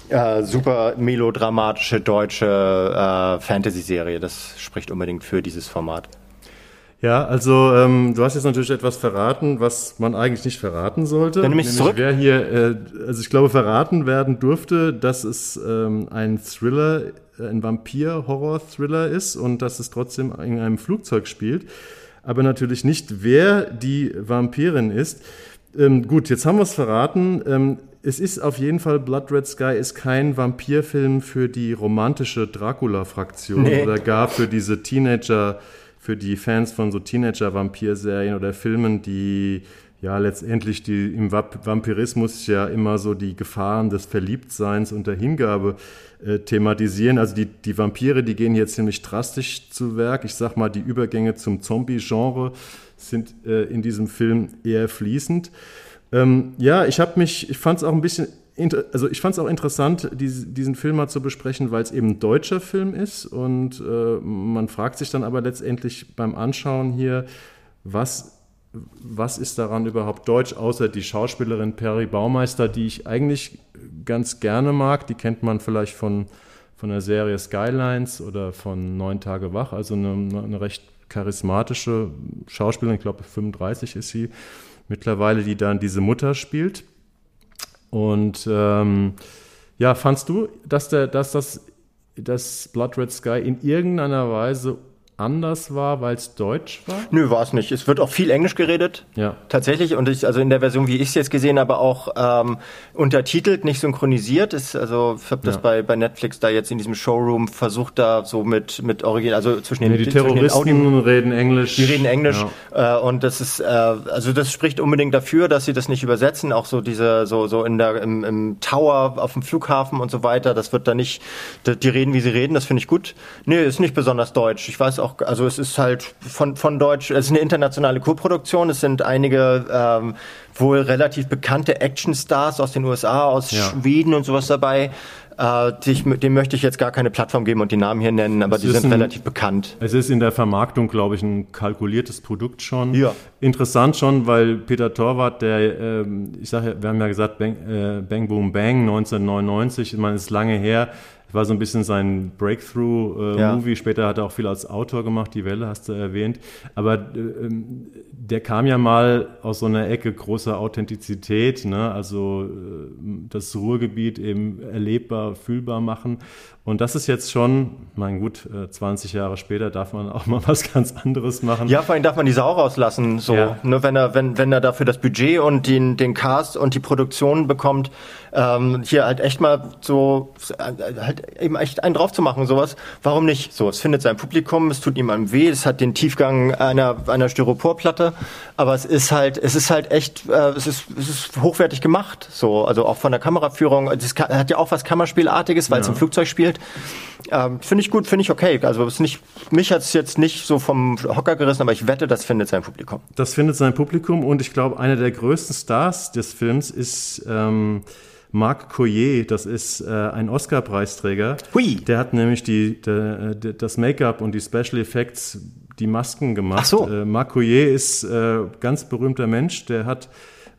äh, super melodramatische deutsche äh, Fantasy-Serie. Das spricht unbedingt für dieses Format. Ja, also ähm, du hast jetzt natürlich etwas verraten, was man eigentlich nicht verraten sollte. Dann nehme ich zurück. Wer hier, äh, also ich glaube, verraten werden durfte, dass es ähm, ein Thriller, ein Vampir-Horror-Thriller ist und dass es trotzdem in einem Flugzeug spielt. Aber natürlich nicht, wer die Vampirin ist. Ähm, gut, jetzt haben wir es verraten. Ähm, es ist auf jeden Fall, Blood Red Sky ist kein Vampirfilm für die romantische Dracula-Fraktion nee. oder gar für diese Teenager- für die Fans von so Teenager-Vampir-Serien oder Filmen, die ja letztendlich die im Vampirismus ja immer so die Gefahren des Verliebtseins und der Hingabe äh, thematisieren. Also die, die Vampire, die gehen hier ziemlich drastisch zu Werk. Ich sag mal, die Übergänge zum Zombie-Genre sind äh, in diesem Film eher fließend. Ähm, ja, ich habe mich, ich fand es auch ein bisschen also ich fand es auch interessant, diesen Film mal zu besprechen, weil es eben ein deutscher Film ist. Und äh, man fragt sich dann aber letztendlich beim Anschauen hier, was, was ist daran überhaupt deutsch, außer die Schauspielerin Perry Baumeister, die ich eigentlich ganz gerne mag, die kennt man vielleicht von, von der Serie Skylines oder von Neun Tage Wach, also eine, eine recht charismatische Schauspielerin, ich glaube 35 ist sie mittlerweile, die dann diese Mutter spielt. Und ähm, ja, fandst du, dass, der, dass das, das Blood Red Sky in irgendeiner Weise anders war, weil es deutsch war? Nö, war es nicht. Es wird auch viel Englisch geredet. Ja. Tatsächlich. Und ich, also in der Version, wie ich es jetzt gesehen habe, auch ähm, untertitelt, nicht synchronisiert. Ist, also ich habe das ja. bei, bei Netflix da jetzt in diesem Showroom versucht, da so mit, mit Original, also zwischen den, ja, die Terroristen den reden Englisch. Die reden Englisch. Ja. Äh, und das ist, äh, also das spricht unbedingt dafür, dass sie das nicht übersetzen. Auch so diese, so, so in der, im, im Tower auf dem Flughafen und so weiter. Das wird da nicht, die reden, wie sie reden. Das finde ich gut. Nee, ist nicht besonders deutsch. Ich weiß auch auch, also es ist halt von, von Deutsch, es ist eine internationale Co-Produktion, es sind einige ähm, wohl relativ bekannte Actionstars aus den USA, aus ja. Schweden und sowas dabei. Äh, dem möchte ich jetzt gar keine Plattform geben und die Namen hier nennen, aber es die sind ein, relativ bekannt. Es ist in der Vermarktung, glaube ich, ein kalkuliertes Produkt schon. Ja. Interessant schon, weil Peter Torwart, der, ähm, ich sage, wir haben ja gesagt, Bang, äh, Bang Boom Bang 1999, ich meine, ist lange her, war so ein bisschen sein Breakthrough-Movie. Äh, ja. Später hat er auch viel als Autor gemacht, Die Welle hast du erwähnt. Aber äh, ähm, der kam ja mal aus so einer Ecke großer Authentizität, ne? also äh, das Ruhrgebiet eben erlebbar, fühlbar machen. Und das ist jetzt schon, mein gut, 20 äh, Jahre später darf man auch mal was ganz anderes machen. Ja, vor allem darf man die Sau rauslassen, so, ja. ne, wenn er, wenn, wenn er dafür das Budget und den, den Cast und die Produktion bekommt, ähm, hier halt echt mal so, äh, halt eben echt einen drauf zu machen, sowas. Warum nicht? So, es findet sein Publikum, es tut niemandem weh, es hat den Tiefgang einer, einer Styroporplatte, aber es ist halt, es ist halt echt, äh, es ist, es ist hochwertig gemacht, so, also auch von der Kameraführung, es hat ja auch was Kammerspielartiges, weil ja. es im Flugzeug spielt. Ähm, finde ich gut, finde ich okay. Also ist nicht, mich hat es jetzt nicht so vom Hocker gerissen, aber ich wette, das findet sein Publikum. Das findet sein Publikum und ich glaube, einer der größten Stars des Films ist ähm, Marc Collier, das ist äh, ein Oscar-Preisträger. Hui. Der hat nämlich die, der, der, das Make-up und die Special Effects, die Masken gemacht. Ach so. Äh, Marc Collier ist äh, ganz berühmter Mensch, der hat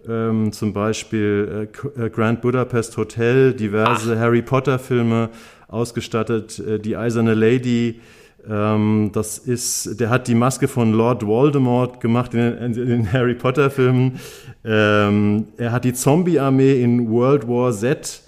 ähm, zum Beispiel äh, äh Grand Budapest Hotel, diverse Ach. Harry Potter Filme ausgestattet, äh, die Eiserne Lady. Ähm, das ist, der hat die Maske von Lord Voldemort gemacht in, den Harry Potter Filmen. Ähm, er hat die Zombie-Armee in World War Z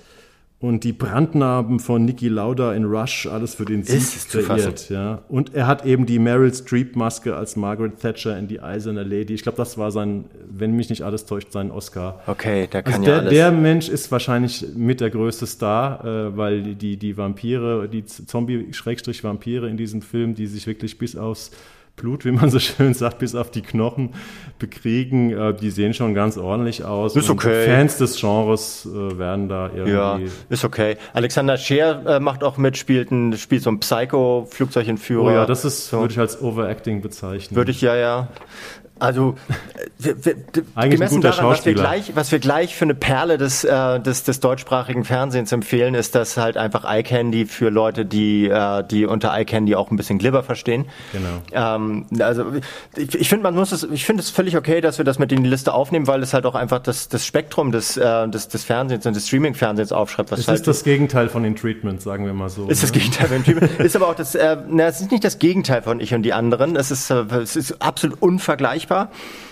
und die Brandnarben von Niki Lauda in Rush, alles für den Sieg kreiert. Ja. Und er hat eben die Meryl Streep-Maske als Margaret Thatcher in die Eiserne Lady. Ich glaube, das war sein, wenn mich nicht alles täuscht, sein Oscar. Okay, der kann also ja der, alles. Der Mensch ist wahrscheinlich mit der größte Star, äh, weil die, die Vampire, die Zombie-Vampire in diesem Film, die sich wirklich bis aufs Blut, wie man so schön sagt, bis auf die Knochen bekriegen. Äh, die sehen schon ganz ordentlich aus. Ist okay. Fans des Genres äh, werden da irgendwie. Ja, ist okay. Alexander Scheer äh, macht auch mit, spielt, ein, spielt so ein Psycho-Flugzeugentführer. Oh ja, das ist, so. würde ich als Overacting bezeichnen. Würde ich ja, ja. Also wir, wir, Eigentlich gemessen daran, was wir, gleich, was wir gleich für eine Perle des, äh, des, des deutschsprachigen Fernsehens empfehlen, ist das halt einfach Eye Candy für Leute, die, äh, die unter Eye Candy auch ein bisschen Glibber verstehen. Genau. Ähm, also ich, ich finde, man muss es, ich finde es völlig okay, dass wir das mit in die Liste aufnehmen, weil es halt auch einfach das, das Spektrum des, äh, des, des Fernsehens und des Streaming-Fernsehens aufschreibt. Was es halt ist das Gegenteil von den Treatments, sagen wir mal so. Ist ne? das Gegenteil von den Treatments. ist aber auch das, äh, na, es ist nicht das Gegenteil von Ich und die anderen. Es ist, äh, es ist absolut unvergleichbar.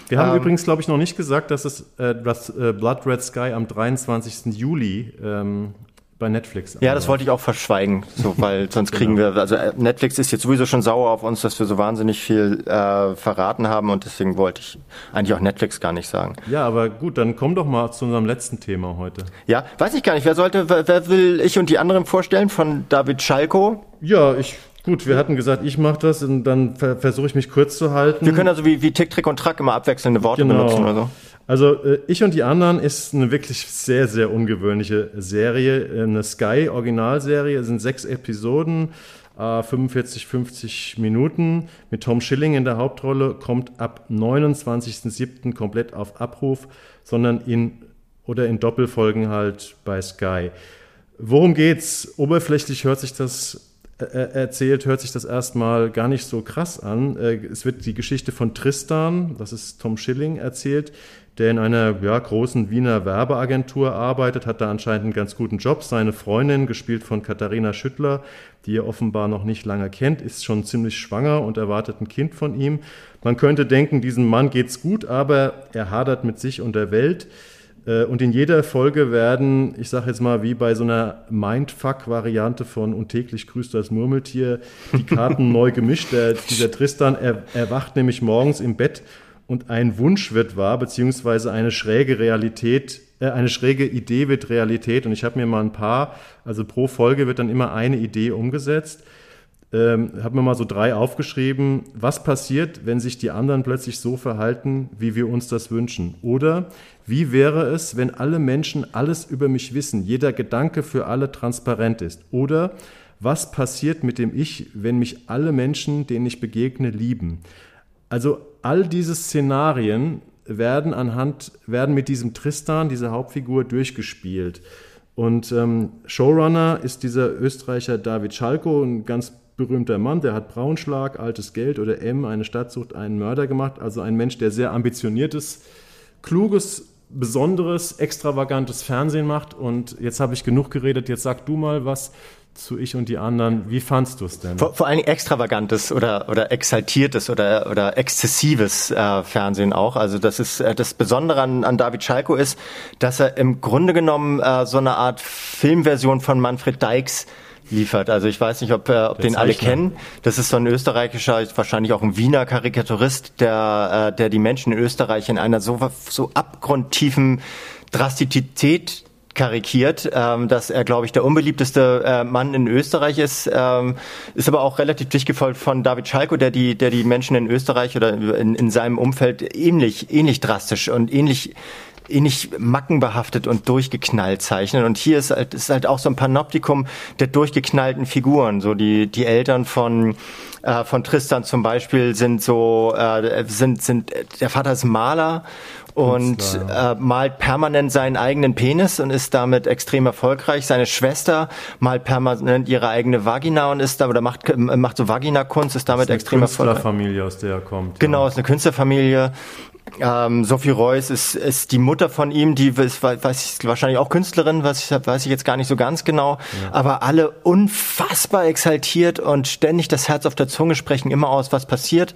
Wir haben ähm, übrigens, glaube ich, noch nicht gesagt, dass es äh, das äh, Blood Red Sky am 23. Juli ähm, bei Netflix. Ja, das wollte ich auch verschweigen, so, weil sonst kriegen genau. wir, also äh, Netflix ist jetzt sowieso schon sauer auf uns, dass wir so wahnsinnig viel äh, verraten haben und deswegen wollte ich eigentlich auch Netflix gar nicht sagen. Ja, aber gut, dann komm doch mal zu unserem letzten Thema heute. Ja, weiß ich gar nicht, wer sollte, wer, wer will ich und die anderen vorstellen von David Schalko? Ja, ich Gut, wir hatten gesagt, ich mache das und dann ver versuche ich mich kurz zu halten. Wir können also wie, wie Tick, Trick und Track immer abwechselnde Worte genau. benutzen oder so. Also äh, Ich und die anderen ist eine wirklich sehr, sehr ungewöhnliche Serie. Eine Sky-Originalserie, es sind sechs Episoden, äh, 45, 50 Minuten mit Tom Schilling in der Hauptrolle, kommt ab 29.07. komplett auf Abruf, sondern in oder in Doppelfolgen halt bei Sky. Worum geht's? Oberflächlich hört sich das erzählt, hört sich das erstmal gar nicht so krass an. Äh, es wird die Geschichte von Tristan, das ist Tom Schilling, erzählt, der in einer ja, großen Wiener Werbeagentur arbeitet, hat da anscheinend einen ganz guten Job. Seine Freundin, gespielt von Katharina Schüttler, die er offenbar noch nicht lange kennt, ist schon ziemlich schwanger und erwartet ein Kind von ihm. Man könnte denken, diesem Mann geht's gut, aber er hadert mit sich und der Welt. Äh, und in jeder Folge werden, ich sage jetzt mal, wie bei so einer Mindfuck-Variante von Und täglich grüßt das Murmeltier, die Karten neu gemischt. Der, dieser Tristan er, erwacht nämlich morgens im Bett und ein Wunsch wird wahr, beziehungsweise eine schräge Realität, äh, eine schräge Idee wird Realität. Und ich habe mir mal ein paar, also pro Folge wird dann immer eine Idee umgesetzt ähm, habe mir mal so drei aufgeschrieben. Was passiert, wenn sich die anderen plötzlich so verhalten, wie wir uns das wünschen? Oder wie wäre es, wenn alle Menschen alles über mich wissen, jeder Gedanke für alle transparent ist? Oder was passiert mit dem Ich, wenn mich alle Menschen, denen ich begegne, lieben? Also all diese Szenarien werden anhand, werden mit diesem Tristan, dieser Hauptfigur, durchgespielt. Und ähm, Showrunner ist dieser Österreicher David Schalko, ein ganz berühmter Mann, der hat Braunschlag, altes Geld oder M, eine Stadtsucht, einen Mörder gemacht. Also ein Mensch, der sehr ambitioniertes, kluges, besonderes, extravagantes Fernsehen macht. Und jetzt habe ich genug geredet, jetzt sag du mal was zu Ich und die anderen. Wie fandst du es denn? Vor, vor allem extravagantes oder, oder exaltiertes oder, oder exzessives äh, Fernsehen auch. Also das ist äh, das Besondere an, an David Schalko ist, dass er im Grunde genommen äh, so eine Art Filmversion von Manfred Dykes liefert. Also ich weiß nicht, ob, äh, ob den alle kennen. Das ist so ein österreichischer, wahrscheinlich auch ein Wiener Karikaturist, der, äh, der die Menschen in Österreich in einer so, so abgrundtiefen Drastizität karikiert, ähm, dass er, glaube ich, der unbeliebteste äh, Mann in Österreich ist, ähm, ist aber auch relativ dicht gefolgt von David Schalko, der die, der die Menschen in Österreich oder in, in seinem Umfeld ähnlich, ähnlich drastisch und ähnlich ähnlich mackenbehaftet und durchgeknallt zeichnen. Und hier ist halt, ist halt auch so ein Panoptikum der durchgeknallten Figuren. So die, die Eltern von, äh, von Tristan zum Beispiel sind so, äh, sind, sind, der Vater ist Maler und äh, malt permanent seinen eigenen Penis und ist damit extrem erfolgreich. Seine Schwester malt permanent ihre eigene Vagina und ist da oder macht macht so Vagina-Kunst, ist damit extrem erfolgreich. Künstlerfamilie, aus der er kommt. Genau, ja. ist eine Künstlerfamilie. Ähm, Sophie Reuss ist, ist die Mutter von ihm, die ist, weiß ich, wahrscheinlich auch Künstlerin, was ich, weiß ich jetzt gar nicht so ganz genau, ja. aber alle unfassbar exaltiert und ständig das Herz auf der Zunge sprechen immer aus, was passiert.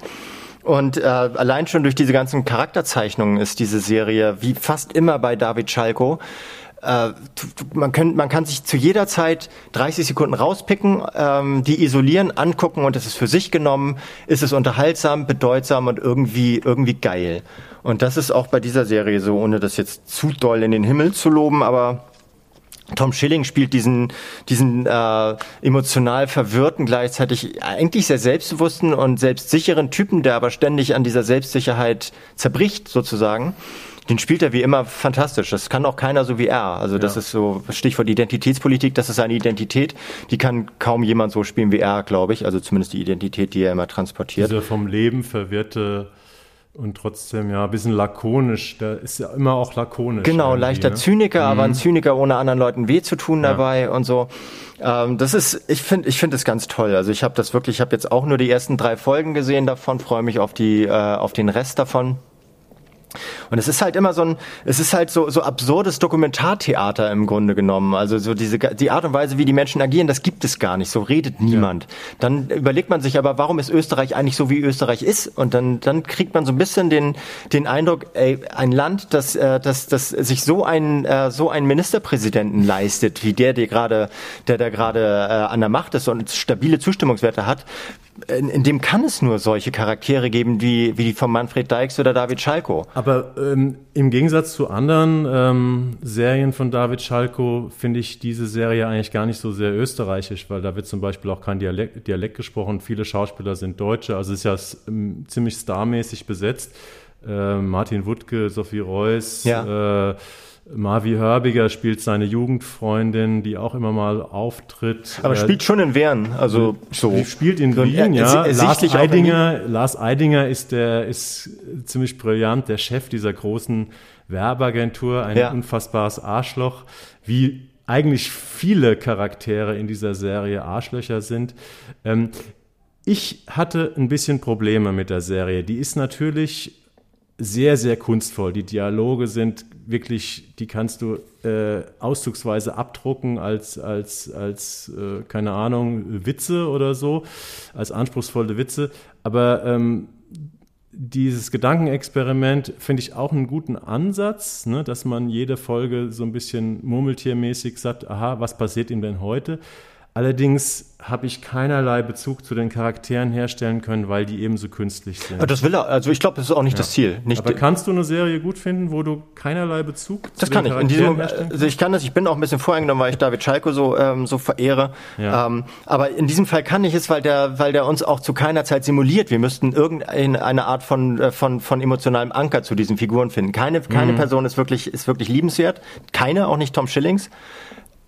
Und äh, allein schon durch diese ganzen Charakterzeichnungen ist diese Serie, wie fast immer bei David Schalko, äh, man, kann, man kann sich zu jeder Zeit 30 Sekunden rauspicken, ähm, die isolieren, angucken und es ist für sich genommen, ist es unterhaltsam, bedeutsam und irgendwie, irgendwie geil. Und das ist auch bei dieser Serie so, ohne das jetzt zu doll in den Himmel zu loben, aber Tom Schilling spielt diesen, diesen äh, emotional verwirrten, gleichzeitig eigentlich sehr selbstbewussten und selbstsicheren Typen, der aber ständig an dieser Selbstsicherheit zerbricht, sozusagen den spielt er wie immer fantastisch. Das kann auch keiner so wie er. Also das ja. ist so Stichwort Identitätspolitik, das ist seine Identität. Die kann kaum jemand so spielen wie er, glaube ich. Also zumindest die Identität, die er immer transportiert. Dieser vom Leben verwirrte und trotzdem ja ein bisschen lakonisch. Der ist ja immer auch lakonisch. Genau, leichter ne? Zyniker, mhm. aber ein Zyniker ohne anderen Leuten weh zu tun dabei ja. und so. Ähm, das ist, ich finde, ich finde es ganz toll. Also ich habe das wirklich, ich habe jetzt auch nur die ersten drei Folgen gesehen davon, freue mich auf die, äh, auf den Rest davon. Und es ist halt immer so ein, es ist halt so, so absurdes Dokumentartheater im Grunde genommen. Also so diese, die Art und Weise, wie die Menschen agieren, das gibt es gar nicht. So redet niemand. Ja. Dann überlegt man sich aber, warum ist Österreich eigentlich so, wie Österreich ist? Und dann, dann kriegt man so ein bisschen den, den Eindruck, ey, ein Land, das, äh, das, das sich so ein, äh, so einen Ministerpräsidenten leistet, wie der, der gerade, der da gerade äh, an der Macht ist und stabile Zustimmungswerte hat, in, in, dem kann es nur solche Charaktere geben wie, wie die von Manfred Dykes oder David Schalko. Aber ähm, im Gegensatz zu anderen ähm, Serien von David Schalko finde ich diese Serie eigentlich gar nicht so sehr österreichisch, weil da wird zum Beispiel auch kein Dialekt, Dialekt gesprochen. Viele Schauspieler sind Deutsche, also ist ja ähm, ziemlich starmäßig besetzt. Äh, Martin Wuttke, Sophie Reuss, ja. äh, Marvi Hörbiger spielt seine Jugendfreundin, die auch immer mal auftritt. Aber spielt schon in Wern, also so. Spielt in Wien, ja. Lars Eidinger, Lars Eidinger ist der, ist ziemlich brillant, der Chef dieser großen Werbeagentur, ein ja. unfassbares Arschloch, wie eigentlich viele Charaktere in dieser Serie Arschlöcher sind. Ähm, ich hatte ein bisschen Probleme mit der Serie. Die ist natürlich sehr, sehr kunstvoll. Die Dialoge sind wirklich, die kannst du äh, auszugsweise abdrucken als, als, als äh, keine Ahnung, Witze oder so, als anspruchsvolle Witze. Aber ähm, dieses Gedankenexperiment finde ich auch einen guten Ansatz, ne, dass man jede Folge so ein bisschen murmeltiermäßig sagt, aha, was passiert ihm denn heute? Allerdings habe ich keinerlei Bezug zu den Charakteren herstellen können, weil die ebenso künstlich sind. Das will er, also ich glaube, das ist auch nicht ja. das Ziel. Nicht Aber kannst du eine Serie gut finden, wo du keinerlei Bezug das zu den Charakteren ich. Diesem, also ich kann das, ich bin auch ein bisschen voreingenommen, weil ich David Schalko so, ähm, so verehre. Ja. Ähm, aber in diesem Fall kann ich es, weil der, weil der uns auch zu keiner Zeit simuliert. Wir müssten irgendeine Art von, äh, von, von emotionalem Anker zu diesen Figuren finden. Keine, keine mhm. Person ist wirklich, ist wirklich liebenswert. Keine, auch nicht Tom Schillings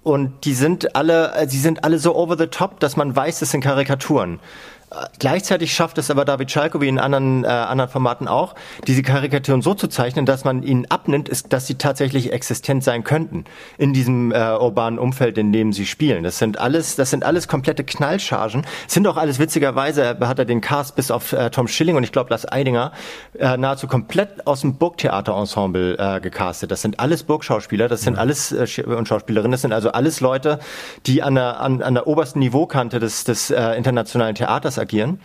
und die sind alle, äh, sie sind alle so over the top, dass man weiß, es sind Karikaturen. Gleichzeitig schafft es aber David Schalko wie in anderen, äh, anderen Formaten auch, diese Karikaturen so zu zeichnen, dass man ihnen abnimmt, ist, dass sie tatsächlich existent sein könnten in diesem äh, urbanen Umfeld, in dem sie spielen. Das sind alles, das sind alles komplette Knallchargen. sind auch alles witzigerweise, hat er den Cast bis auf äh, Tom Schilling und ich glaube Lars Eidinger äh, nahezu komplett aus dem Burgtheaterensemble äh, gecastet. Das sind alles Burgschauspieler, das sind alles äh, und Schauspielerinnen, das sind also alles Leute, die an der, an, an der obersten Niveaukante des, des äh, internationalen Theaters agieren.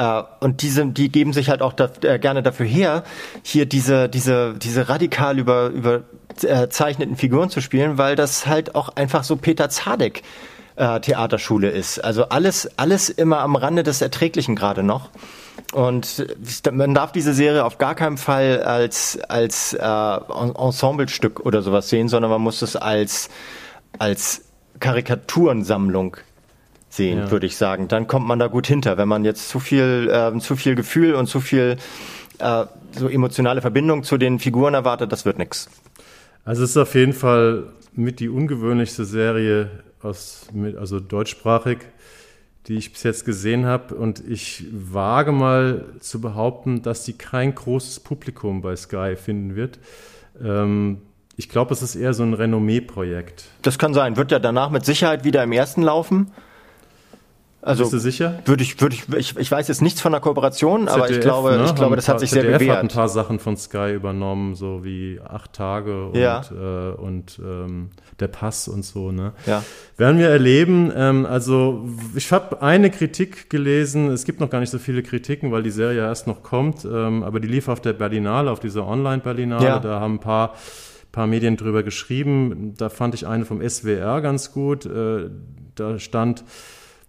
Uh, und diese, die geben sich halt auch da, äh, gerne dafür her, hier diese, diese, diese radikal über, überzeichneten äh, Figuren zu spielen, weil das halt auch einfach so Peter Zadek äh, Theaterschule ist. Also alles, alles immer am Rande des Erträglichen gerade noch. Und man darf diese Serie auf gar keinen Fall als, als äh, Ensemblestück oder sowas sehen, sondern man muss es als, als Karikaturensammlung sehen, ja. würde ich sagen. Dann kommt man da gut hinter. Wenn man jetzt zu viel, äh, zu viel Gefühl und zu viel äh, so emotionale Verbindung zu den Figuren erwartet, das wird nichts. Also es ist auf jeden Fall mit die ungewöhnlichste Serie aus, also deutschsprachig, die ich bis jetzt gesehen habe. Und ich wage mal zu behaupten, dass sie kein großes Publikum bei Sky finden wird. Ähm, ich glaube, es ist eher so ein Renommee-Projekt. Das kann sein. Wird ja danach mit Sicherheit wieder im ersten laufen. Also, Bist du sicher? Würde ich, würde ich, ich, ich weiß jetzt nichts von der Kooperation, ZDF, aber ich glaube, ne? ich glaube, das paar, hat sich ZDF sehr bewährt. hat ein paar Sachen von Sky übernommen, so wie acht Tage und, ja. äh, und ähm, der Pass und so. Ne? Ja. Werden wir erleben. Ähm, also ich habe eine Kritik gelesen. Es gibt noch gar nicht so viele Kritiken, weil die Serie erst noch kommt. Ähm, aber die lief auf der Berlinale, auf dieser Online-Berlinale. Ja. Da haben ein paar paar Medien drüber geschrieben. Da fand ich eine vom SWR ganz gut. Äh, da stand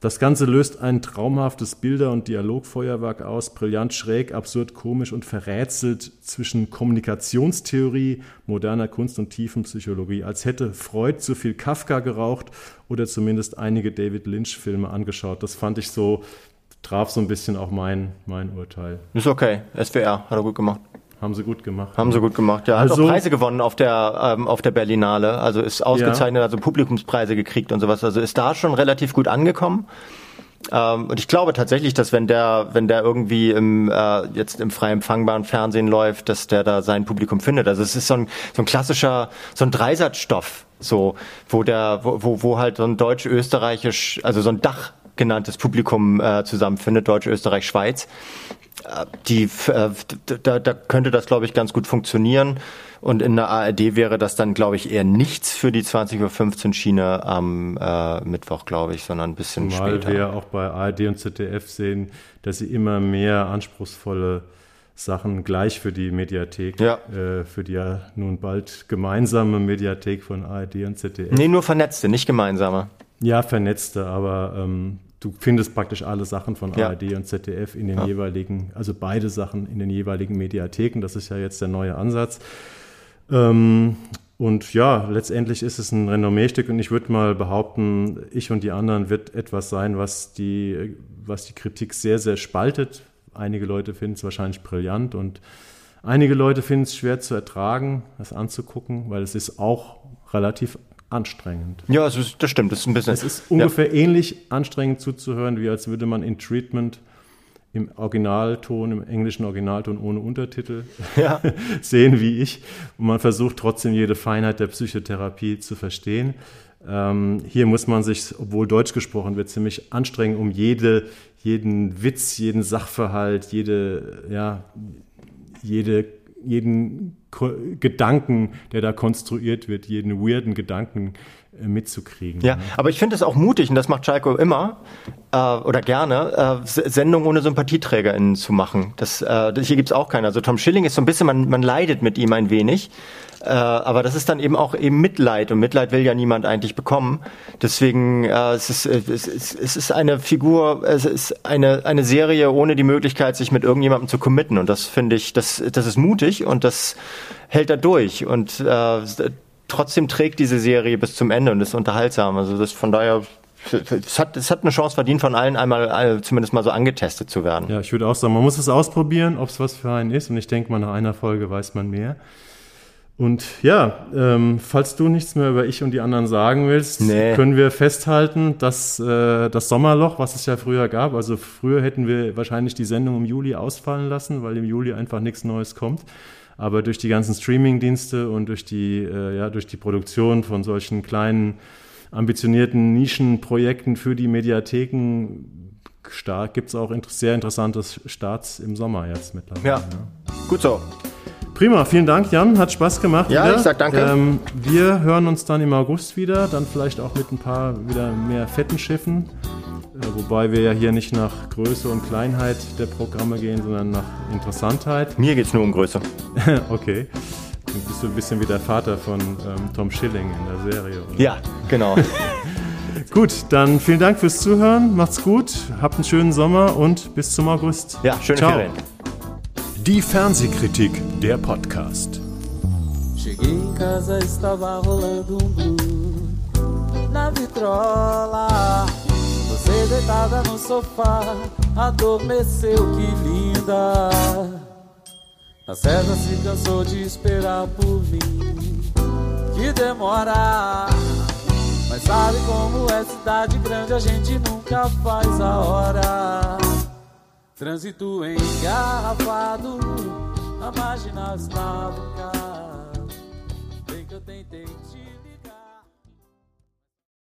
das Ganze löst ein traumhaftes Bilder- und Dialogfeuerwerk aus, brillant schräg, absurd komisch und verrätselt zwischen Kommunikationstheorie, moderner Kunst und Tiefenpsychologie, als hätte Freud zu viel Kafka geraucht oder zumindest einige David Lynch-Filme angeschaut. Das fand ich so, traf so ein bisschen auch mein, mein Urteil. Ist okay, SWR, hat er gut gemacht. Haben sie gut gemacht. Haben sie gut gemacht, ja. Also, Hat auch Preise gewonnen auf der, ähm, auf der Berlinale. Also ist ausgezeichnet, ja. also Publikumspreise gekriegt und sowas. Also ist da schon relativ gut angekommen. Ähm, und ich glaube tatsächlich, dass wenn der, wenn der irgendwie im, äh, jetzt im frei empfangbaren Fernsehen läuft, dass der da sein Publikum findet. Also es ist so ein, so ein klassischer, so ein Dreisatzstoff, so, wo der, wo, wo halt so ein deutsch-österreichisch, also so ein Dach genanntes Publikum äh, zusammenfindet, Deutsch, Österreich, Schweiz. Die, äh, da, da könnte das, glaube ich, ganz gut funktionieren. Und in der ARD wäre das dann, glaube ich, eher nichts für die 20.15 Uhr Schiene am äh, Mittwoch, glaube ich, sondern ein bisschen Zumal später. Weil wir auch bei ARD und ZDF sehen, dass sie immer mehr anspruchsvolle Sachen gleich für die Mediathek, ja. äh, für die ja nun bald gemeinsame Mediathek von ARD und ZDF. Nee, nur vernetzte, nicht gemeinsame. Ja, vernetzte, aber ähm, du findest praktisch alle Sachen von ja. ARD und ZDF in den ja. jeweiligen, also beide Sachen in den jeweiligen Mediatheken. Das ist ja jetzt der neue Ansatz. Ähm, und ja, letztendlich ist es ein Renommee-Stück und ich würde mal behaupten, ich und die anderen wird etwas sein, was die, was die Kritik sehr, sehr spaltet. Einige Leute finden es wahrscheinlich brillant und einige Leute finden es schwer zu ertragen, das anzugucken, weil es ist auch relativ anstrengend. Ja, ist, das stimmt. Das ist ein bisschen. Es ist ungefähr ja. ähnlich anstrengend zuzuhören, wie als würde man in Treatment im Originalton, im englischen Originalton ohne Untertitel ja. sehen wie ich. Und man versucht trotzdem jede Feinheit der Psychotherapie zu verstehen. Ähm, hier muss man sich, obwohl Deutsch gesprochen wird, ziemlich anstrengen, um jede, jeden Witz, jeden Sachverhalt, jede, ja, jede jeden Gedanken, der da konstruiert wird, jeden weirden Gedanken mitzukriegen. Ja, aber ich finde es auch mutig, und das macht Schalke immer äh, oder gerne, äh, Sendungen ohne SympathieträgerInnen zu machen. Das, äh, das hier gibt's auch keine. Also Tom Schilling ist so ein bisschen, man, man leidet mit ihm ein wenig. Äh, aber das ist dann eben auch eben Mitleid und Mitleid will ja niemand eigentlich bekommen. Deswegen äh, es ist es ist, es ist eine Figur, es ist eine eine Serie ohne die Möglichkeit, sich mit irgendjemandem zu committen und das finde ich, das das ist mutig und das hält er durch und äh, trotzdem trägt diese Serie bis zum Ende und ist unterhaltsam. Also das von daher es hat, es hat eine Chance verdient, von allen einmal zumindest mal so angetestet zu werden. Ja, ich würde auch sagen, man muss es ausprobieren, ob es was für einen ist. Und ich denke mal, nach einer Folge weiß man mehr. Und ja, ähm, falls du nichts mehr über ich und die anderen sagen willst, nee. können wir festhalten, dass äh, das Sommerloch, was es ja früher gab, also früher hätten wir wahrscheinlich die Sendung im Juli ausfallen lassen, weil im Juli einfach nichts Neues kommt. Aber durch die ganzen Streaming-Dienste und durch die, äh, ja, durch die Produktion von solchen kleinen, ambitionierten Nischenprojekten für die Mediatheken gibt es auch inter sehr interessante Starts im Sommer jetzt mittlerweile. Ja, ja. gut so. Prima, vielen Dank, Jan. Hat Spaß gemacht. Ja, wieder. ich sag danke. Ähm, wir hören uns dann im August wieder, dann vielleicht auch mit ein paar wieder mehr fetten Schiffen. Äh, wobei wir ja hier nicht nach Größe und Kleinheit der Programme gehen, sondern nach Interessantheit. Mir geht es nur um Größe. okay. Du bist du ein bisschen wie der Vater von ähm, Tom Schilling in der Serie. Oder? Ja, genau. gut, dann vielen Dank fürs Zuhören. Macht's gut, habt einen schönen Sommer und bis zum August. Ja, schöne Ciao. Ferien. Die Fernsehkritik, der Podcast. Cheguei em casa, estava rolando um blue na vitrola. Você deitada no sofá, adormeceu, que linda. A César se cansou de esperar por mim, que demora. Mas sabe como é cidade grande, a gente nunca faz a hora. Trânsito engarrafado, a marginal estava